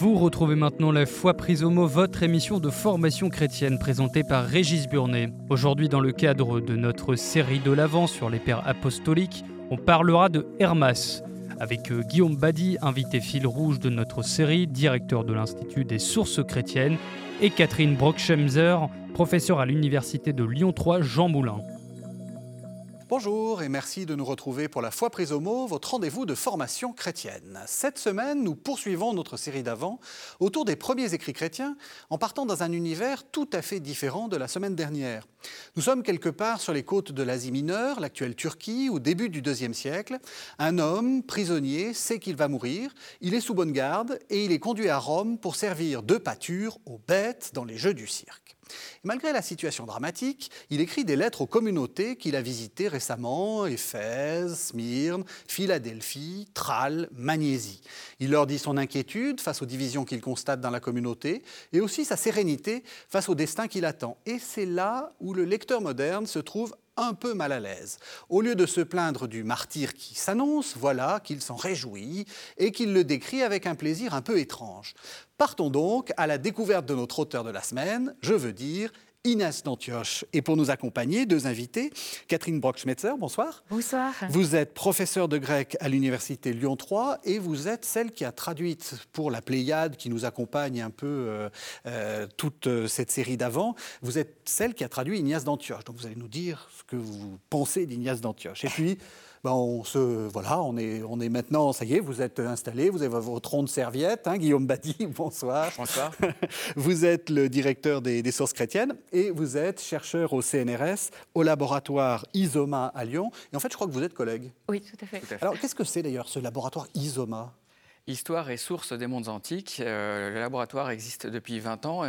Vous retrouvez maintenant la foi prise au mot, votre émission de formation chrétienne présentée par Régis Burnet. Aujourd'hui, dans le cadre de notre série de l'Avent sur les pères apostoliques, on parlera de Hermas. Avec euh, Guillaume Badi, invité fil rouge de notre série, directeur de l'Institut des sources chrétiennes, et Catherine Brockschemser, professeure à l'Université de Lyon 3 Jean Moulin. Bonjour et merci de nous retrouver pour la foi prise au mot, votre rendez-vous de formation chrétienne. Cette semaine, nous poursuivons notre série d'avant autour des premiers écrits chrétiens en partant dans un univers tout à fait différent de la semaine dernière. Nous sommes quelque part sur les côtes de l'Asie mineure, l'actuelle Turquie, au début du IIe siècle. Un homme, prisonnier, sait qu'il va mourir, il est sous bonne garde et il est conduit à Rome pour servir de pâture aux bêtes dans les jeux du cirque. Malgré la situation dramatique, il écrit des lettres aux communautés qu'il a visitées récemment, Éphèse, Smyrne, Philadelphie, Tralles, Magnésie. Il leur dit son inquiétude face aux divisions qu'il constate dans la communauté et aussi sa sérénité face au destin qu'il attend. Et c'est là où le lecteur moderne se trouve un peu mal à l'aise. Au lieu de se plaindre du martyr qui s'annonce, voilà qu'il s'en réjouit et qu'il le décrit avec un plaisir un peu étrange. Partons donc à la découverte de notre auteur de la semaine, je veux dire Inès d'Antioche. Et pour nous accompagner, deux invités. Catherine Brockschmetzer, bonsoir. Bonsoir. Vous êtes professeure de grec à l'Université Lyon 3 et vous êtes celle qui a traduit pour la Pléiade qui nous accompagne un peu euh, euh, toute euh, cette série d'avant. Vous êtes celle qui a traduit Ignace d'Antioche. Donc vous allez nous dire ce que vous pensez d'Ignace d'Antioche. Et puis, ben, on se voilà, on est, on est maintenant, ça y est, vous êtes installé, vous avez votre rond de serviette, hein, Guillaume Badi, bonsoir. Bonsoir. vous êtes le directeur des, des, sources chrétiennes et vous êtes chercheur au CNRS, au laboratoire ISOMA à Lyon. Et en fait, je crois que vous êtes collègue. Oui, tout à fait. Tout à fait. Alors, qu'est-ce que c'est d'ailleurs ce laboratoire ISOMA? Histoire et source des mondes antiques. Euh, le laboratoire existe depuis 20 ans.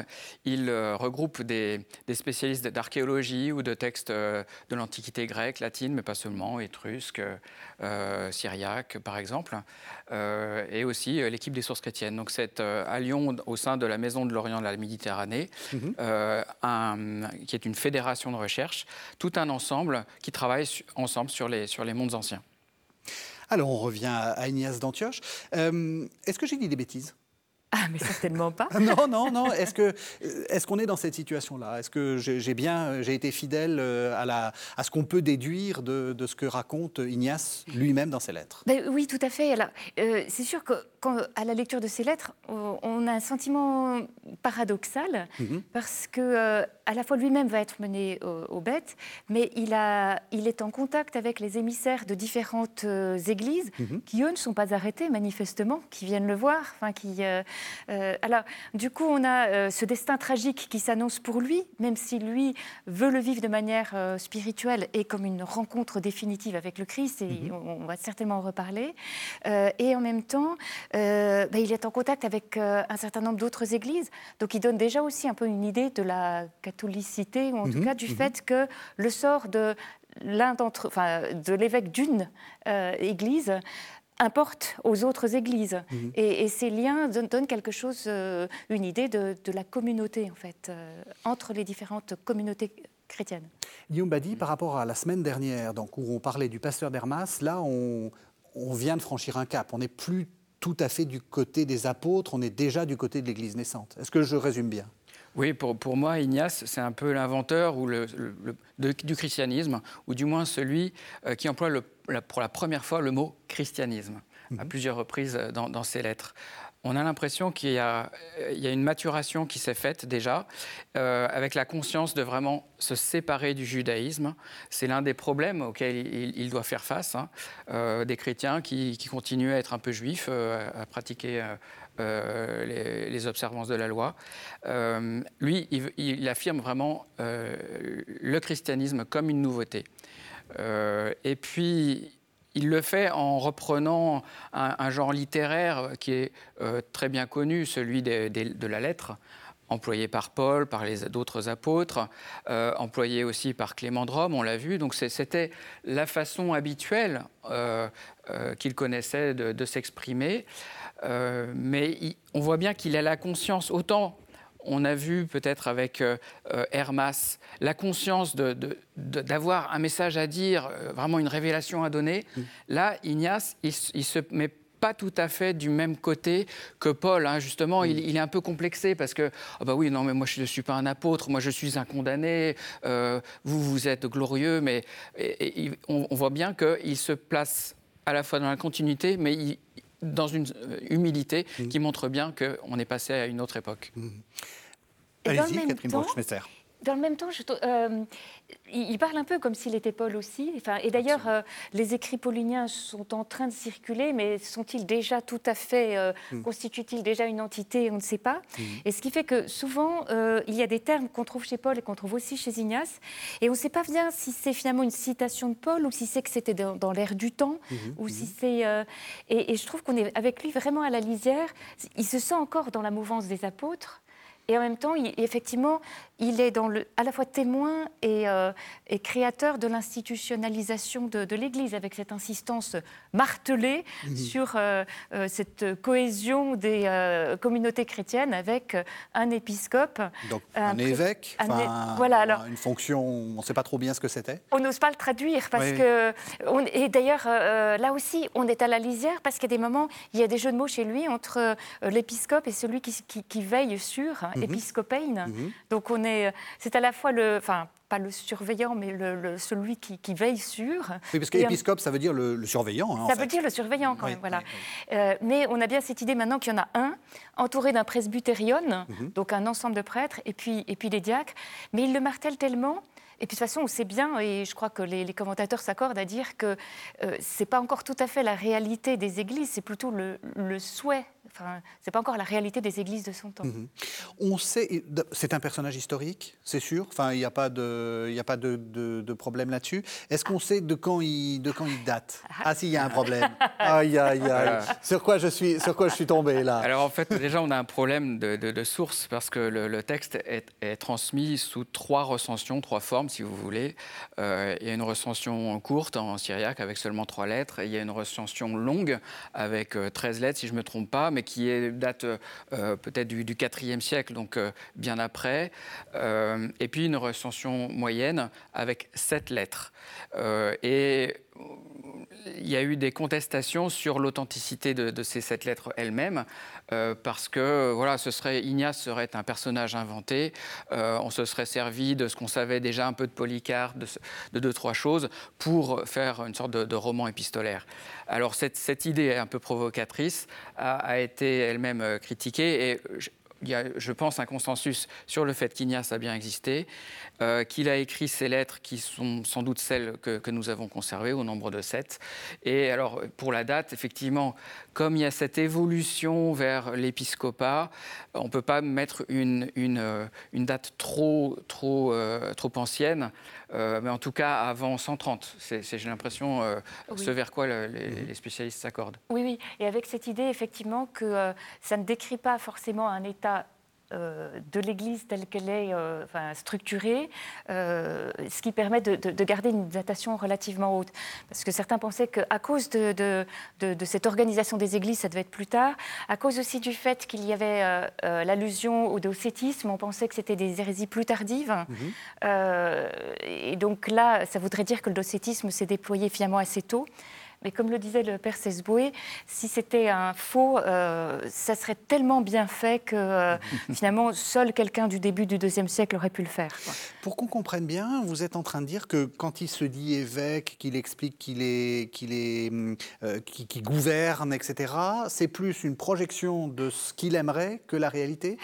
Il euh, regroupe des, des spécialistes d'archéologie ou de textes euh, de l'Antiquité grecque, latine, mais pas seulement, étrusque, euh, syriaque par exemple, euh, et aussi l'équipe des sources chrétiennes. Donc c'est à Lyon, au sein de la Maison de l'Orient de la Méditerranée, un, qui est une fédération de recherche, tout un ensemble qui travaille ensemble sur les, sur les mondes anciens. Alors on revient à Ignace d'Antioche. Euh, Est-ce que j'ai dit des bêtises? Ah, mais certainement pas. non, non, non. Est-ce que est-ce qu'on est dans cette situation-là? Est-ce que j'ai bien, j'ai été fidèle à la à ce qu'on peut déduire de, de, ce que raconte Ignace lui-même dans ses lettres? Ben, Oui, tout à fait. Alors, euh, c'est sûr que quand, à la lecture de ses lettres, on a un sentiment paradoxal -hmm. parce que euh, à la fois lui-même va être mené aux, aux, bêtes, mais il a, il est en contact avec les émissaires de différentes euh, églises -hmm. qui eux ne sont pas arrêtés manifestement, qui viennent le voir, enfin qui euh, alors, du coup, on a ce destin tragique qui s'annonce pour lui, même si lui veut le vivre de manière spirituelle et comme une rencontre définitive avec le Christ, et on, on, va certainement en reparler. et en même temps, bah, il est en contact avec un certain nombre d'autres églises, donc il donne déjà aussi un peu une idée de la catholicité, ou en tout cas du -hmm. fait que le sort de l'un d'entre, enfin, de l'évêque d'une église importe aux autres églises. Mmh. Et, et, ces liens donnent quelque chose, euh, une idée de, de, la communauté, en fait, euh, entre les différentes communautés chrétiennes. Guillaume Badi, par rapport à la semaine dernière, donc, où on parlait du pasteur d'Hermas, là, on, on, vient de franchir un cap. On n'est plus tout à fait du côté des apôtres, on est déjà du côté de l'Église naissante. Est-ce que je résume bien? Oui, pour, pour, moi, Ignace, c'est un peu l'inventeur ou le, le, de, du christianisme, ou du moins celui euh, qui emploie la, pour la première fois le mot christianisme, mmh. à plusieurs reprises dans, dans ses lettres. On a l'impression qu'il y, y, a une maturation qui s'est faite déjà, euh, avec la conscience de vraiment se séparer du judaïsme. C'est l'un des problèmes auxquels il, doit faire face, hein. euh, des chrétiens qui, continuent à être un peu juifs, euh, à pratiquer euh, les, observances de la loi. Euh, lui, il, il, affirme vraiment euh, le christianisme comme une nouveauté. et puis, il le fait en reprenant un, genre littéraire qui est très bien connu, celui de, la lettre employé par Paul, par d'autres apôtres, euh, employé aussi par Clément de Rome, on l'a vu. Donc c'était la façon habituelle euh, euh, qu'il connaissait de, s'exprimer. Euh, mais on voit bien qu'il a la conscience, autant on a vu peut-être avec euh, Hermas la conscience d'avoir un message à dire, vraiment une révélation à donner. Mmh. Là, Ignace, il, il se met pas tout à fait du même côté que Paul. Hein. Justement, il, il, est un peu complexé parce que, ah bah oui, non, mais moi je ne suis pas un apôtre, moi je suis un condamné, euh, vous, vous êtes glorieux, mais on, voit bien qu'il se place à la fois dans la continuité, mais il, dans une euh, humilité mmh. qui montre bien qu'on est passé à une autre époque. Mmh. Allez-y, Catherine. Dans le même temps, je, euh, il parle un peu comme s'il était Paul aussi. Enfin, et d'ailleurs, euh, les écrits pauliniens sont en train de circuler, mais sont-ils déjà tout à fait, euh, hmm. constituent-ils déjà une entité On ne sait pas. Hmm. Et ce qui fait que souvent, il y a des termes qu'on trouve chez Paul et qu'on trouve aussi chez Ignace, et on ne sait pas bien si c'est finalement une citation de Paul ou si c'est que c'était dans, l'air du temps, hmm. ou si c'est. Et, et je trouve qu'on est avec lui vraiment à la lisière. Il se sent encore dans la mouvance des apôtres. Et en même temps, effectivement, il est dans le, à la fois témoin et, euh, créateur de l'institutionnalisation de, l'Église, avec cette insistance martelée mhm. sur euh, euh, cette cohésion des communautés chrétiennes avec un épiscope. Donc un, évêque, voilà, alors, une fonction, on ne sait pas trop bien ce que c'était On n'ose pas le traduire, parce que... On, et d'ailleurs, là aussi, on est à la lisière, parce qu'il y a des moments, il y a des jeux de mots chez lui entre l'épiscope et celui qui, qui, veille sur, hein, épiscopein. Mhm. Donc on est, c'est à la fois le, enfin pas le surveillant, mais le, celui qui, veille sur. Oui, parce qu'épiscope, ça veut dire le, surveillant. Hein, ça veut dire le surveillant quand même, voilà. Euh, mais on a bien cette idée maintenant qu'il y en a un, entouré d'un presbytérion, mhm. donc un ensemble de prêtres, et puis, et puis les diacres. Mais il le martèle tellement et puis de toute façon, on sait bien, et je crois que les, commentateurs s'accordent à dire que euh, ce n'est pas encore tout à fait la réalité des églises, c'est plutôt le souhait Enfin, c'est pas encore la réalité des églises de son temps. Mhm. On sait, c'est un personnage historique, c'est sûr. Enfin, il n'y a pas de, il a pas de, de, problème là-dessus. Est-ce qu'on sait de quand il, de quand il date? Ah, si, il y a un problème. Aïe, aïe, aïe. Sur quoi je suis, sur quoi je suis tombé là? Alors en fait, déjà, on a un problème de, source parce que le, texte est, transmis sous trois recensions, trois formes, si vous voulez. Euh, il y a une recension courte en syriaque avec seulement trois lettres. il y a une recension longue avec 13 euh, lettres, si je me trompe pas, mais qui date euh, peut-être du, du 4e siècle, donc euh, bien après. Euh, et puis une recension moyenne avec sept lettres. et il y a eu des contestations sur l'authenticité de, ces sept lettres elles-mêmes, euh, parce que voilà, ce serait Ignace serait un personnage inventé. Euh, on se serait servi de ce qu'on savait déjà un peu de Polycarpe, de, deux trois choses, pour faire une sorte de, roman épistolaire. Alors cette, idée un peu provocatrice a, été elle-même euh, critiquée il y a, je pense, un consensus sur le fait qu'Ignace a bien existé, euh, qu'il a écrit ces lettres qui sont sans doute celles que, nous avons conservées, au nombre de sept. Et alors, pour la date, effectivement, comme il y a cette évolution vers l'épiscopat, on ne peut pas mettre une, une, euh, une, date trop, trop, euh, trop ancienne, mais en tout cas avant 130. C'est, j'ai l'impression, ce vers quoi les, les, spécialistes s'accordent. Oui, oui, et avec cette idée, effectivement, que ça ne décrit pas forcément un état euh, de l'Église telle qu'elle est euh, structurée, euh, ce qui permet de, garder une datation relativement haute. Parce que certains pensaient qu'à cause de, cette organisation des Églises, ça devait être plus tard, à cause aussi du fait qu'il y avait l'allusion au docétisme, on pensait que c'était des hérésies plus tardives. Mhm. et donc là, ça voudrait dire que le docétisme s'est déployé finalement assez tôt. Mais comme le disait le père Sesboué, si c'était un faux, euh, ça serait tellement bien fait que euh, finalement, seul quelqu'un du début du deuxième siècle aurait pu le faire. Pour qu'on comprenne bien, vous êtes en train de dire que quand il se dit évêque, qu'il explique qu'il est, qu'il est, euh, qui, gouverne, etc., c'est plus une projection de ce qu'il aimerait que la réalité.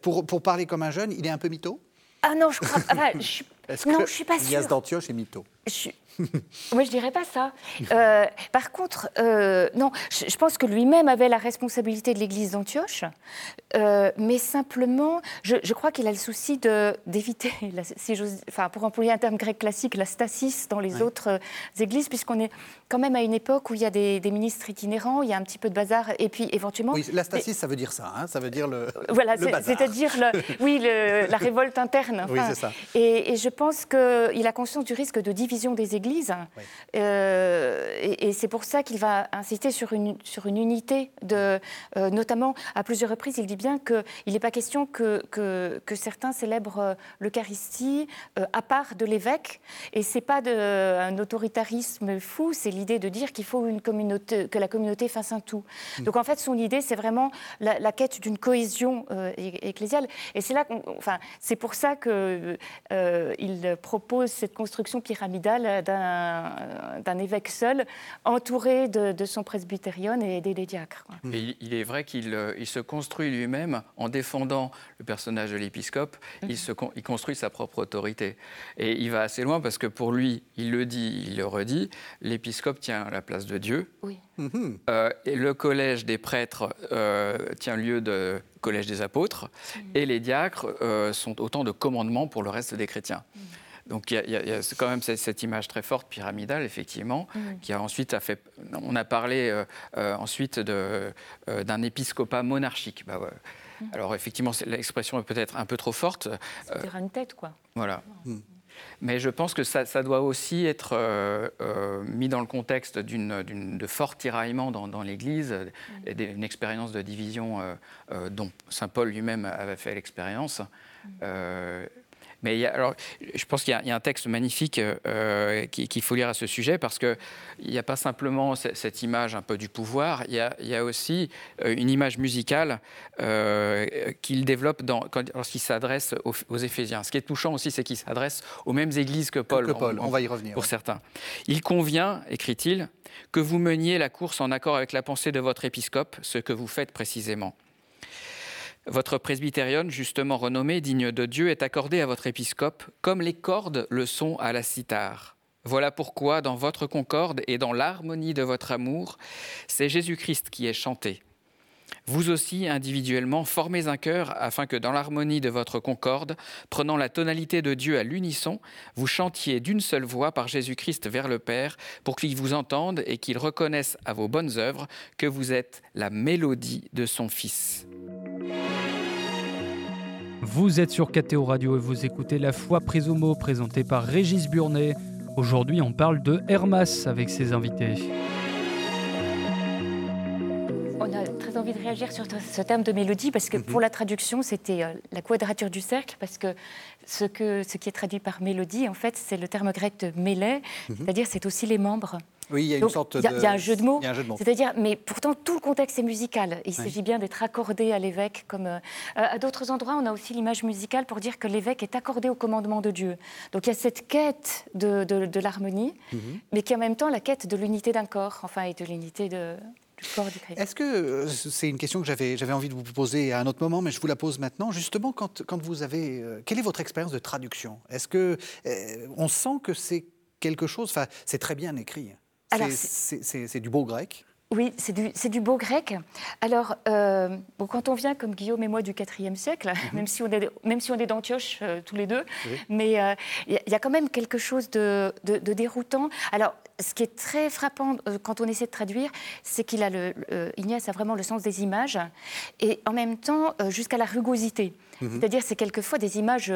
pour, pour parler comme un jeune, il est un peu mytho? Ah non, je crois pas. je... non, je suis pas sûre. Ignace d'Antioche est mytho? Je... Moi, je dirais pas ça. Euh, par contre, euh, non, je, pense que lui-même avait la responsabilité de l'Église d'Antioche, euh, mais simplement, je, crois qu'il a le souci d'éviter, si enfin, pour employer un terme grec classique, la stasis dans les autres églises, puisqu'on est quand même à une époque où il y a des, ministres itinérants, il y a un petit peu de bazar, et puis éventuellement. Oui, la stasis, ça veut dire ça, hein, ça veut dire le. Voilà, c'est-à-dire, oui, la révolte interne. oui, c'est ça. Et, et je pense qu'il a conscience du risque de division des églises l'Église. et, c'est pour ça qu'il va insister sur une, sur une unité, de, notamment à plusieurs reprises, il dit bien qu'il n'est pas question que, que, que certains célèbrent l'Eucharistie à part de l'évêque. Et c'est pas de, un autoritarisme fou, c'est l'idée de dire qu'il faut une communauté, que la communauté fasse un tout. Mm. Donc en fait, son idée, c'est vraiment la, quête d'une cohésion euh, ecclésiale. Et c'est là, enfin, c'est pour ça qu'il euh, propose cette construction pyramidale d'un évêque seul, entouré de, son presbytérion et des, diacres. il est vrai qu'il euh, il se construit lui-même en défendant le personnage de l'épiscope. Il, mm. il construit sa propre autorité. Et il va assez loin parce que pour lui, il le dit, il le redit, l'épiscope tient la place de Dieu. Oui. Mhm. Euh, et le collège des prêtres euh, tient lieu de collège des apôtres, et les diacres euh, sont autant de commandements pour le reste des chrétiens. Donc il y, a quand même cette, image très forte pyramidale, effectivement, qui a ensuite a fait. On a parlé ensuite d'un épiscopat monarchique. Bah, Alors effectivement, l'expression est peut-être un peu trop forte. C'est une tête, quoi. Voilà. Mais je pense que ça, doit aussi être euh, euh, mis dans le contexte de fort tiraillement dans, l'Église, mm. et d'une expérience de division euh, dont Saint Paul lui-même avait fait l'expérience. Mm. Mais alors, je pense qu'il y, a un texte magnifique euh, qu'il faut lire à ce sujet parce qu'il n'y a pas simplement cette image un peu du pouvoir, il y a, aussi euh, une image musicale euh, qu'il développe lorsqu'il s'adresse aux, Éphésiens. Ce qui est touchant aussi, c'est qu'il s'adresse aux mêmes églises que Paul. Que Paul, on va y revenir. Pour certains. Il convient, écrit-il, que vous meniez la course en accord avec la pensée de votre épiscope, ce que vous faites précisément. Votre presbytérion, justement renommé, digne de Dieu, est accordé à votre épiscope, comme les cordes le sont à la cithare. Voilà pourquoi, dans votre concorde et dans l'harmonie de votre amour, c'est Jésus-Christ qui est chanté. Vous aussi, individuellement, formez un cœur afin que dans l'harmonie de votre concorde, prenant la tonalité de Dieu à l'unisson, vous chantiez d'une seule voix par Jésus-Christ vers le Père, pour qu'il vous entende et qu'il reconnaisse à vos bonnes œuvres que vous êtes la mélodie de son Fils. Vous êtes sur KTO Radio et vous écoutez La foi prise au présentée par Régis Burnet. Aujourd'hui, on parle de Hermas avec ses invités. Très envie de réagir sur ce terme de mélodie parce que mhm. pour la traduction, c'était euh, la quadrature du cercle parce que ce, que ce qui est traduit par mélodie, en fait, c'est le terme grec de mêlée, mhm. c'est-à-dire c'est aussi les membres. Oui, il y a une sorte de... Il y, a un jeu de mots. C'est-à-dire, mais pourtant, tout le contexte est musical. Il s'agit bien d'être accordé à l'évêque. Comme euh, à d'autres endroits, on a aussi l'image musicale pour dire que l'évêque est accordé au commandement de Dieu. Donc il y a cette quête de, de, l'harmonie, mhm. mais qui est en même temps la quête de l'unité d'un corps, enfin, et de l'unité de, corps du Christ. Est-ce que euh, c'est une question que j'avais, j'avais envie de vous poser à un autre moment, mais je vous la pose maintenant. Justement, quand, quand vous avez, euh, quelle est votre expérience de traduction? Est-ce que on sent que c'est quelque chose Enfin, c'est très bien écrit. C'est du beau grec. Oui, c'est du, du, beau grec. Alors, euh, bon, quand on vient comme Guillaume et moi du IVe siècle, mhm. même, si on est, même si on est d'Antioche euh, tous les deux, mais il euh, y, a quand même quelque chose de, de, déroutant. Alors, ce qui est très frappant quand on essaie de traduire, c'est qu'il a le, Ignace a vraiment le sens des images et en même temps jusqu'à la rugosité. Mhm. C'est-à-dire, c'est quelquefois des images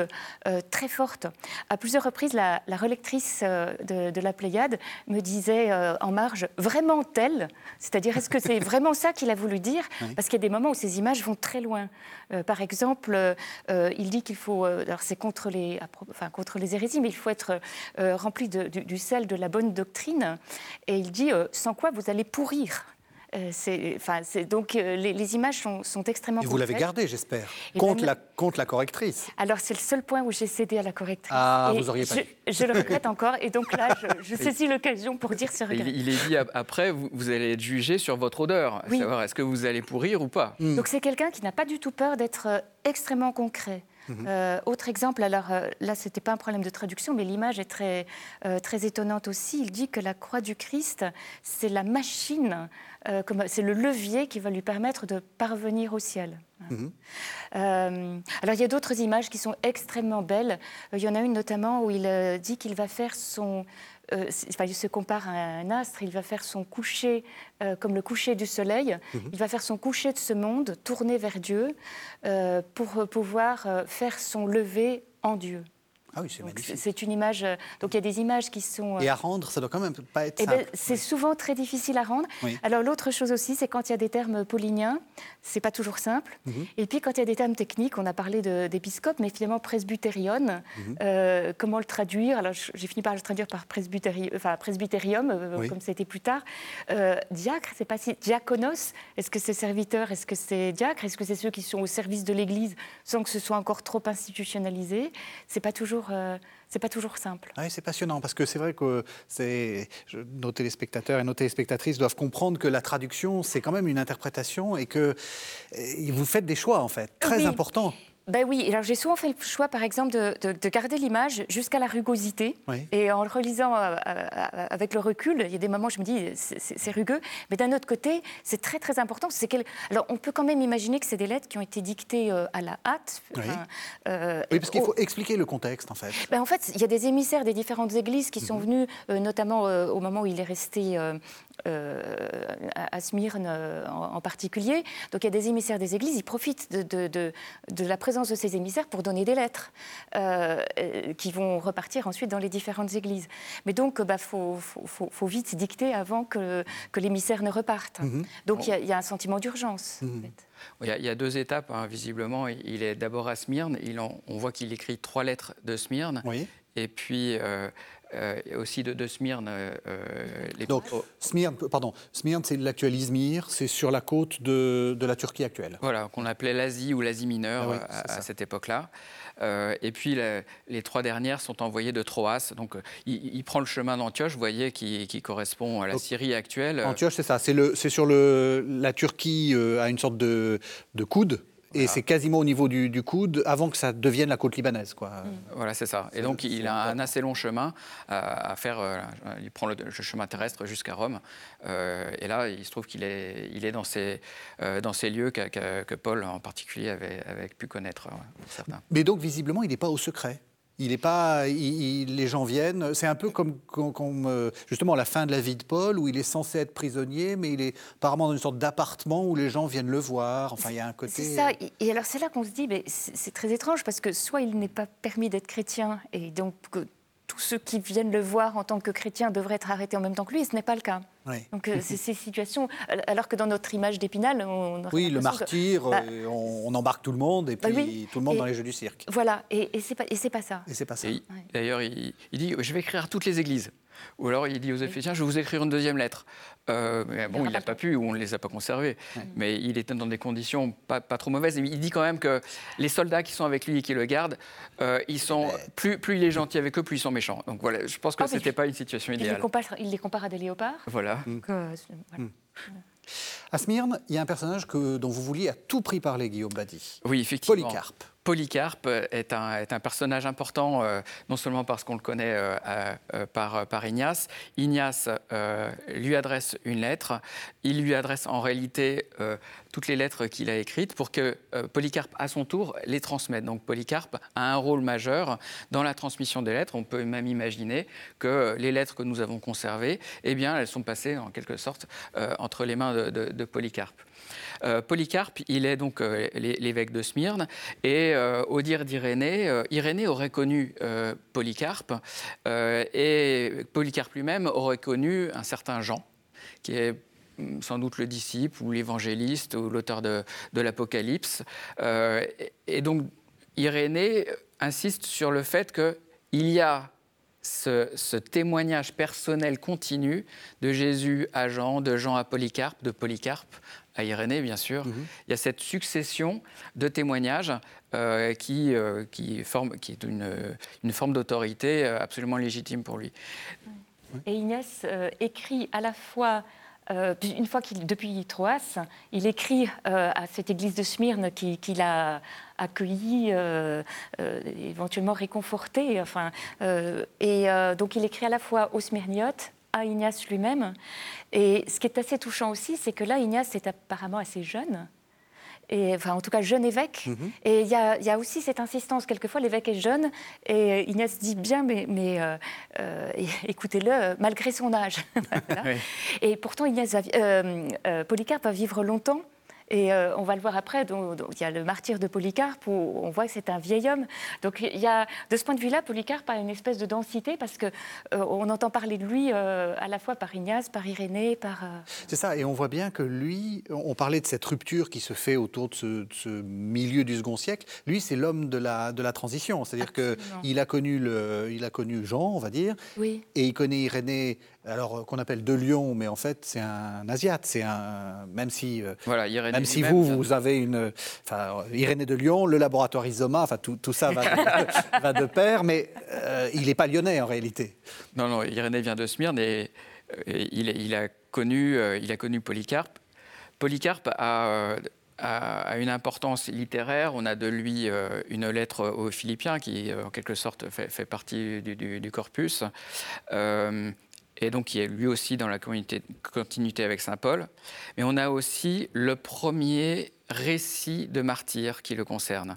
très fortes. À plusieurs reprises, la, relectrice euh, de, la Pléiade me disait en marge, vraiment tel C'est-à-dire, est-ce que c'est vraiment ça qu'il a voulu dire Parce qu'il y a des moments où ces images vont très loin. par exemple, il dit qu'il faut, alors c'est contre les, enfin, contre les hérésies, mais il faut être rempli du, du, sel de la bonne doctrine. Et il dit, sans quoi vous allez pourrir. Euh, c'est, donc euh, les, images sont, sont extrêmement. Et vous l'avez gardé, j'espère, contre, la, contre la correctrice. Alors c'est le seul point où j'ai cédé à la correctrice. Ah, vous auriez pas. Je, je, le regrette encore, et donc là, je, saisis l'occasion pour dire ce regret. Il, est dit après, vous, allez être jugé sur votre odeur, savoir est-ce que vous allez pourrir ou pas? Hmm. Donc c'est quelqu'un qui n'a pas du tout peur d'être euh, extrêmement concret. Mhm. autre exemple, alors là, ce n'était pas un problème de traduction, mais l'image est très, très étonnante aussi. Il dit que la croix du Christ, c'est la machine euh, c'est le levier qui va lui permettre de parvenir au ciel. Mhm. Euh, alors il y a d'autres images qui sont extrêmement belles. Euh, il y en a une notamment où il dit qu'il va faire son... il se compare à un astre, il va faire son coucher comme le coucher du soleil, mhm. il va faire son coucher de ce monde, tourner vers Dieu, pour pouvoir faire son lever en Dieu. Ah oui, c'est magnifique. C'est une image. Euh, donc il y a des images qui sont. Et à rendre, ça doit quand même pas être eh ben, simple. c'est souvent très difficile à rendre. Alors l'autre chose aussi, c'est quand il y a des termes pauliniens, c'est pas toujours simple. Mhm. Et puis quand il y a des termes techniques, on a parlé d'épiscope, mais finalement presbyterion, mhm. euh, comment le traduire? Alors j'ai fini par le traduire par enfin, presbyterium, euh, comme c'était plus tard. diacre, c'est pas si diaconos. Est-ce que c'est serviteur Est-ce que c'est diacre? Est-ce que c'est ceux qui sont au service de l'Église sans que ce soit encore trop institutionnalisé? C'est pas toujours euh, c'est pas toujours simple. Oui, c'est passionnant parce que c'est vrai que nos téléspectateurs et nos téléspectatrices doivent comprendre que la traduction, c'est quand même une interprétation et que vous faites des choix, en fait, très importants. Ben oui, alors j'ai souvent fait le choix, par exemple, de, garder l'image jusqu'à la rugosité. Et en le relisant euh, euh, avec le recul, il y a des moments où je me dis, c'est rugueux. Mais d'un autre côté, c'est très, très important. Alors, on peut quand même imaginer que c'est des lettres qui ont été dictées euh, à la hâte. Oui, oui parce qu'il faut expliquer le contexte, en fait. Ben, en fait, il y a des émissaires des différentes églises qui sont mhm. venus, notamment au moment où il est resté à Smyrne en, particulier. Donc, il y a des émissaires des églises, ils profitent de, de la présence de ces émissaires pour donner des lettres euh, euh, qui vont repartir ensuite dans les différentes églises. Mais donc, il bah, faut, vite dicter avant que, que l'émissaire ne reparte. Mhm. Donc, il y, a un sentiment d'urgence. Mhm. Il y, a deux étapes, hein, visiblement. Il est d'abord à Smyrne. Il on voit qu'il écrit trois lettres de Smyrne. Oui. Et puis, euh, euh, aussi de, de Smyrne. Euh, les... Donc, Smyrne, pardon, Smyrne, c'est l'actuel Izmir, c'est sur la côte de, de, la Turquie actuelle. Voilà, qu'on appelait l'Asie ou l'Asie mineure ah à, cette époque-là. et puis les trois dernières sont envoyées de Troas. Donc il, prend le chemin d'Antioche, vous voyez, qui, qui, correspond à la Syrie actuelle. Antioche, c'est ça. C'est sur le, la Turquie à une sorte de, de coude. Et c'est quasiment au niveau du, coude, avant que ça devienne la côte libanaise. Quoi. Mm. Voilà, c'est ça. Et donc, il a un assez long chemin à, faire. Euh, il prend le, chemin terrestre jusqu'à Rome. Euh, et là, il se trouve qu'il est, il est dans, ces, euh, dans ces lieux que, Paul, en particulier, avait, avait pu connaître, certains. Mais donc, visiblement, il n'est pas au secret il est pas, les gens viennent. C'est un peu comme, comme, justement la fin de la vie de Paul, où il est censé être prisonnier, mais il est apparemment dans une sorte d'appartement où les gens viennent le voir. Enfin, il y a un côté. C'est ça. Et alors c'est là qu'on se dit, c'est très étrange parce que soit il n'est pas permis d'être chrétien et donc tous ceux qui viennent le voir en tant que chrétien devraient être arrêtés en même temps que lui, et ce n'est pas le cas. Donc euh, c'est ces situations, alors que dans notre image d'Épinal, on oui le martyr, bah, euh, on, embarque tout le monde et bah puis tout le monde dans les jeux du cirque. Voilà, et, et c'est pas pas ça. Et c'est pas ça. D'ailleurs, il, il, dit je vais écrire à toutes les églises. Ou alors il dit aux Éphésiens, je vais vous écrire une deuxième lettre. Euh, mais bon, il n'a pas pu ou on ne les a pas conservés. Mais il était dans des conditions pas, pas, trop mauvaises. il dit quand même que les soldats qui sont avec lui et qui le gardent, euh, ils sont, plus, plus il est gentil avec eux, plus ils sont méchants. Donc voilà, je pense que ah, ce n'était pas une situation idéale. Il les, compare, il les compare à des léopards. Voilà. Euh, mm. À Smyrne, il y a un personnage que, dont vous vouliez à tout prix parler, Guillaume Badi. Oui, effectivement. Polycarpe. Polycarpe est un, personnage important, euh, non seulement parce qu'on le connaît euh, euh, par, Ignace. Ignace lui adresse une lettre. Il lui adresse en réalité toutes les lettres qu'il a écrites pour que Polycarpe, à son tour, les transmette. Donc Polycarpe a un rôle majeur dans la transmission des lettres. On peut même imaginer que les lettres que nous avons conservées, eh bien, elles sont passées en quelque sorte entre les mains de, de Polycarpe. Polycarpe, il est donc l'évêque de Smyrne, et euh, au dire d'Irénée, Irénée aurait connu Polycarpe, et Polycarpe lui-même aurait connu un certain Jean, qui est mm, sans doute le disciple ou l'évangéliste ou l'auteur de, l'Apocalypse. et donc, Irénée insiste sur le fait qu'il y a ce, ce, témoignage personnel continu de Jésus à Jean, de Jean à Polycarpe, de Polycarpe à Irénée, bien sûr. Mhm. Il y a cette succession de témoignages euh, qui, euh, qui, forme, qui est une, une forme d'autorité euh, absolument légitime pour lui. Et Inès écrit à la fois une fois qu'il, depuis Troas, il écrit à cette église de Smyrne qu'il a accueilli, éventuellement réconforté. Enfin, et donc il écrit à la fois aux Smyrniotes à Ignace lui-même. Et ce qui est assez touchant aussi, c'est que là, Ignace est apparemment assez jeune. Et, enfin, en tout cas, jeune évêque. Mhm. Et il y, y, a aussi cette insistance. Quelquefois, l'évêque est jeune et Ignace dit bien, mais, mais euh, euh, écoutez-le, malgré son âge. Et pourtant, Ignace euh, Polycarpe va vivre longtemps Et on va le voir après, donc, il y a le martyr de Polycarpe où on voit que c'est un vieil homme. Donc il y a, de ce point de vue-là, Polycarpe a une espèce de densité parce qu'on on entend parler de lui à la fois par Ignace, par Irénée, par... C'est ça, et on voit bien que lui, on parlait de cette rupture qui se fait autour de ce, milieu du second siècle. Lui, c'est l'homme de la, de la transition, c'est-à-dire qu'il a, connu le, il a connu Jean, on va dire, oui. et il connaît Irénée alors qu'on appelle de Lyon, mais en fait c'est un Asiate, c'est un même si euh, voilà, même si vous vous avez une enfin Irénée de Lyon, le laboratoire Isoma, enfin tout, tout ça va de, va de, pair, mais euh, il n'est pas lyonnais en réalité. Non non, Irénée vient de Smyrne et, euh, il, il, a connu il a connu Polycarpe. Polycarpe a a, une importance littéraire. On a de lui une lettre aux Philippiens qui, en quelque sorte, fait, fait partie du, du, du corpus et donc qui est lui aussi dans la continuité avec Saint Paul. Mais on a aussi le premier récit de martyr qui le concerne,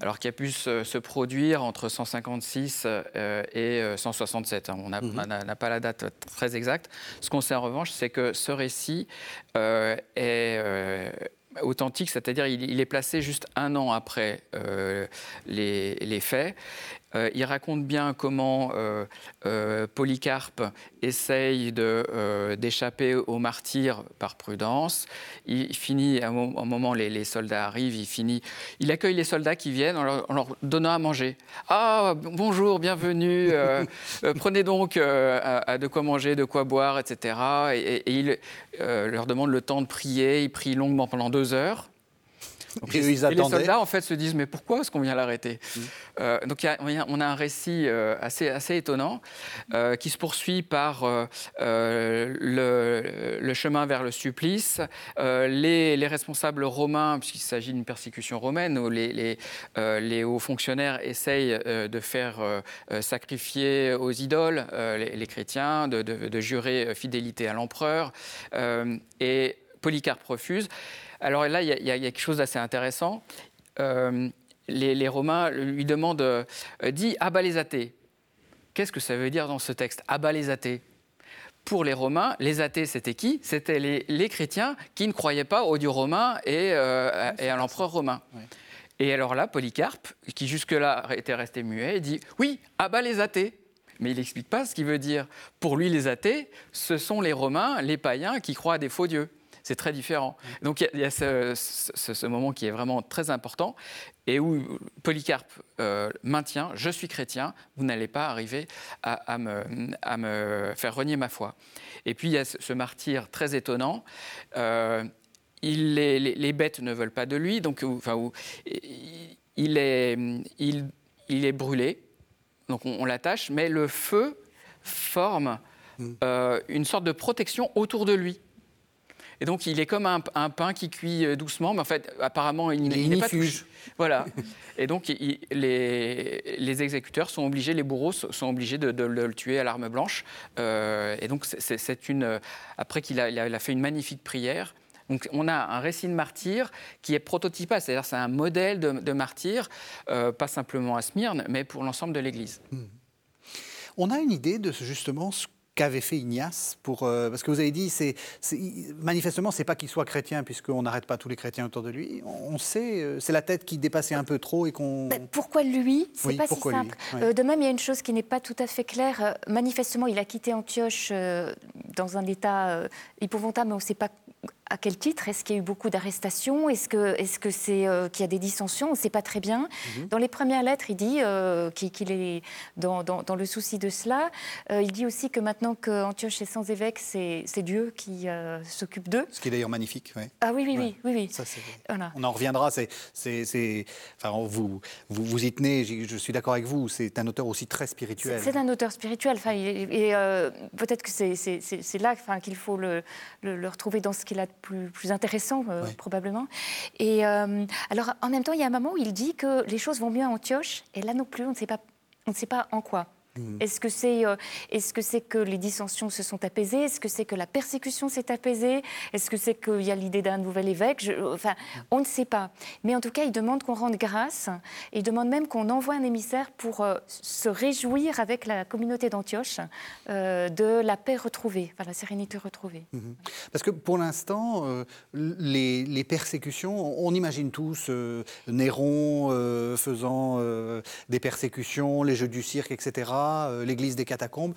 alors qui a pu se, produire entre 156 euh, et 167. Hein. On mhm. n'a pas la date très exacte. Ce qu'on sait en revanche, c'est que ce récit euh, est euh, authentique, c'est-à-dire il, est placé juste un an après les, les, faits, euh, il raconte bien comment euh, euh, Polycarpe essaye d'échapper au martyr par prudence. Il, finit, à un moment, les, soldats arrivent, il finit, il accueille les soldats qui viennent en leur, donnant à manger. Ah, bonjour, bienvenue, prenez donc à, de quoi manger, de quoi boire, etc. Et, et il leur demande le temps de prier. Il prie longuement pendant deux heures et, les soldats, en fait, se disent, mais pourquoi est-ce qu'on vient l'arrêter mm. euh, Donc, on a un récit euh, assez, assez étonnant euh, qui se poursuit par le, chemin vers le supplice. Les, responsables romains, puisqu'il s'agit d'une persécution romaine, où les, les, hauts fonctionnaires essayent de faire sacrifier aux idoles les, chrétiens, de, de, jurer fidélité à l'empereur. et Polycarpe refuse. Alors là, il y, a quelque chose d'assez intéressant. Euh, les, Romains lui demandent euh, dit abat les athées. Qu'est-ce que ça veut dire dans ce texte Abat les athées pour les Romains, les athées, c'était qui? C'était les, chrétiens qui ne croyaient pas au dieu romain et, euh, à l'empereur romain. Et alors là, Polycarpe, qui jusque-là était resté muet, dit Oui, abat les athées. Mais il n'explique pas ce qu'il veut dire. Pour lui, les athées, ce sont les Romains, les païens qui croient à des faux dieux c'est très différent. Donc il y a, ce, moment qui est vraiment très important et où Polycarpe euh, maintient Je suis chrétien, vous n'allez pas arriver à, me, faire renier ma foi. Et puis il y a ce, martyr très étonnant. Euh, il, les, bêtes ne veulent pas de lui, donc enfin, il, est, il, est brûlé, donc on, l'attache, mais le feu forme mmh. euh, une sorte de protection autour de lui. Et donc, il est comme un, pain qui cuit euh, doucement, mais en fait, apparemment, il, n'est pas touché. Voilà. Et donc, les, exécuteurs sont obligés, les bourreaux sont obligés de, le tuer à l'arme blanche. Euh, et donc, c'est une. Après qu'il a, fait une magnifique prière, donc on a un récit de martyr qui est prototypal, c'est-à-dire c'est un modèle de, martyr, euh, pas simplement à Smyrne, mais pour l'ensemble de l'Église. Hmm. On a une idée de justement ce qu'avait fait Ignace pour euh, parce que vous avez dit c'est manifestement c'est pas qu'il soit chrétien puisqu'on n'arrête pas tous les chrétiens autour de lui. On sait euh, c'est la tête qui dépassait un peu trop et qu'on ben, pourquoi lui? C'est pas si simple. Euh, de même il y a une chose qui n'est pas tout à fait claire. Manifestement il a quitté Antioche dans un état épouvantable mais on ne sait pas à quel titre? Est-ce qu'il y a eu beaucoup d'arrestations? Est-ce que c'est -ce c'est euh, qu'il y a des dissensions? On ne sait pas très bien. Mhm. Dans les premières lettres, il dit euh, qu'il est dans, dans, le souci de cela. Euh, il dit aussi que maintenant qu'Antioche est sans évêque, c'est Dieu qui s'occupe d'eux. Ce qui est d'ailleurs magnifique. Ah oui, oui, oui. oui, oui. Ça, On en reviendra. C'est, enfin, vous, vous, vous y tenez, je, suis d'accord avec vous. C'est un auteur aussi très spirituel. C'est un auteur spirituel. Enfin, et, peut-être que c'est là enfin, qu'il faut le, le, le, retrouver dans ce qu'il a plus, intéressant, euh, probablement. Et euh, alors, en même temps, il y a un moment où il dit que les choses vont mieux à Antioche, et là non plus, on ne sait pas, on ne sait pas en quoi. Mhm. Est-ce que c'est euh, est-ce que c'est que les dissensions se sont apaisées? Est-ce que c'est que la persécution s'est apaisée? Est-ce que c'est qu'il y a l'idée d'un nouvel évêque? Enfin, on ne sait pas. Mais en tout cas, il demande qu'on rende grâce. Il demande même qu'on envoie un émissaire pour euh, se réjouir avec la communauté d'Antioche euh, de la paix retrouvée, enfin, la sérénité retrouvée. Mhm. Parce que pour l'instant, les, les, persécutions, on imagine tous Néron faisant des persécutions, les jeux du cirque, etc. Euh, l'église des catacombes.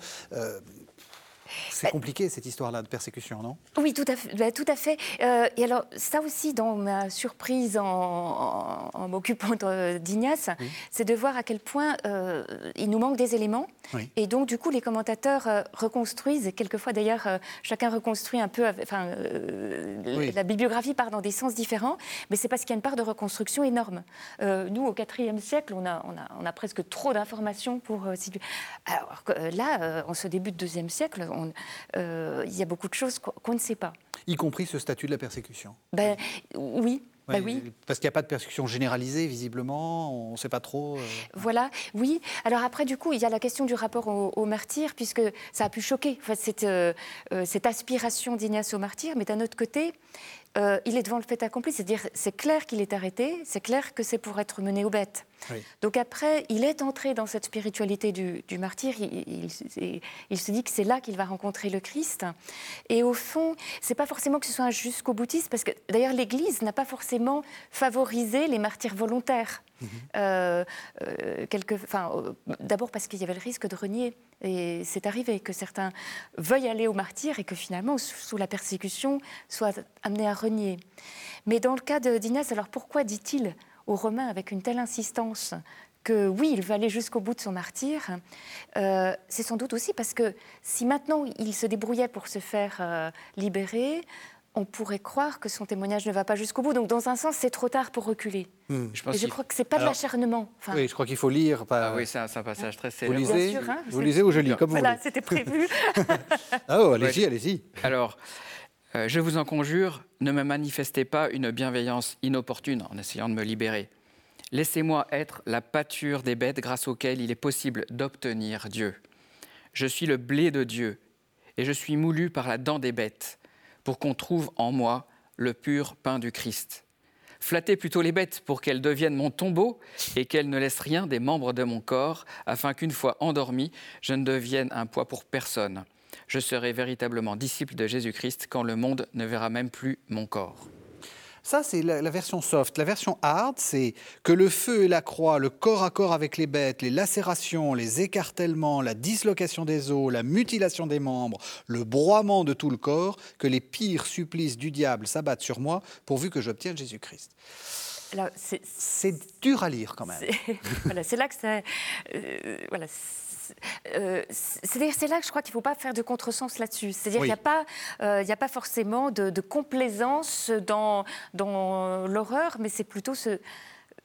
Euh, c'est compliqué cette histoire-là de persécution, non? Oui, tout à fait. Bah, tout à fait. Euh, et alors, ça aussi, dans ma surprise en, m'occupant d'Ignace, c'est de voir à quel point euh, il nous manque des éléments. Et donc, du coup, les commentateurs euh, reconstruisent, et quelquefois d'ailleurs, chacun reconstruit un peu, enfin, la bibliographie part dans des sens différents, mais c'est parce qu'il y a une part de reconstruction énorme. nous, au IVe siècle, on a, on a, on a presque trop d'informations pour situer. Alors là, en ce début de IIe siècle, euh, il y a beaucoup de choses qu'on ne sait pas. Y compris ce statut de la persécution ben, Oui, bah oui. Parce qu'il n'y a pas de persécution généralisée, visiblement, on ne sait pas trop. Euh. Voilà, oui. Alors après, du coup, il y a la question du rapport au, martyr, puisque ça a pu choquer cette, euh, cette aspiration d'Ignace au martyr, mais d'un autre côté, euh, il est devant le fait accompli, c'est-à-dire c'est clair qu'il est arrêté, c'est clair que c'est pour être mené aux bêtes. Donc après, il est entré dans cette spiritualité du, martyr, il, se dit que c'est là qu'il va rencontrer le Christ. Et au fond, c'est pas forcément que ce soit un jusqu'au boutiste, parce que d'ailleurs l'Église n'a pas forcément favorisé les martyrs volontaires. Mhm. Euh, euh, d'abord parce qu'il y avait le risque de renier. Et c'est arrivé que certains veuillent aller au martyr et que finalement, sous la persécution, soient amenés à renier. Mais dans le cas d'Inès, alors pourquoi dit-il aux Romains avec une telle insistance que oui, il veut aller jusqu'au bout de son martyr, euh, c'est sans doute aussi parce que si maintenant il se débrouillait pour se faire libérer, on pourrait croire que son témoignage ne va pas jusqu'au bout. Donc, dans un sens, c'est trop tard pour reculer. Hmm. Je, Et je crois que c'est pas de l'acharnement. oui, je crois qu'il faut lire. Pas... Ah oui, c'est un, passage très célèbre. Vous lisez, hein, vous lisez ou je lis, comme vous Voilà, c'était prévu. ah, oh, allez-y, allez-y. Alors, euh, je vous en conjure, ne me manifestez pas une bienveillance inopportune en essayant de me libérer. Laissez-moi être la pâture des bêtes grâce auxquelles il est possible d'obtenir Dieu. Je suis le blé de Dieu et je suis moulu par la dent des bêtes pour qu'on trouve en moi le pur pain du Christ. Flattez plutôt les bêtes pour qu'elles deviennent mon tombeau et qu'elles ne laissent rien des membres de mon corps, afin qu'une fois endormi, je ne devienne un poids pour personne. Je serai véritablement disciple de Jésus-Christ quand le monde ne verra même plus mon corps. Ça, c'est la, version soft. La version hard, c'est que le feu et la croix, le corps à corps avec les bêtes, les lacérations, les écartèlements, la dislocation des os, la mutilation des membres, le broiement de tout le corps, que les pires supplices du diable s'abattent sur moi pourvu que j'obtienne Jésus-Christ. C'est dur à lire quand même. C'est là que ça. Euh, voilà, euh, c'est là que je crois qu'il ne faut pas faire de contresens là-dessus. C'est-à-dire qu'il n'y a, pas, euh, a pas forcément de, de complaisance dans, dans l'horreur, mais c'est plutôt ce,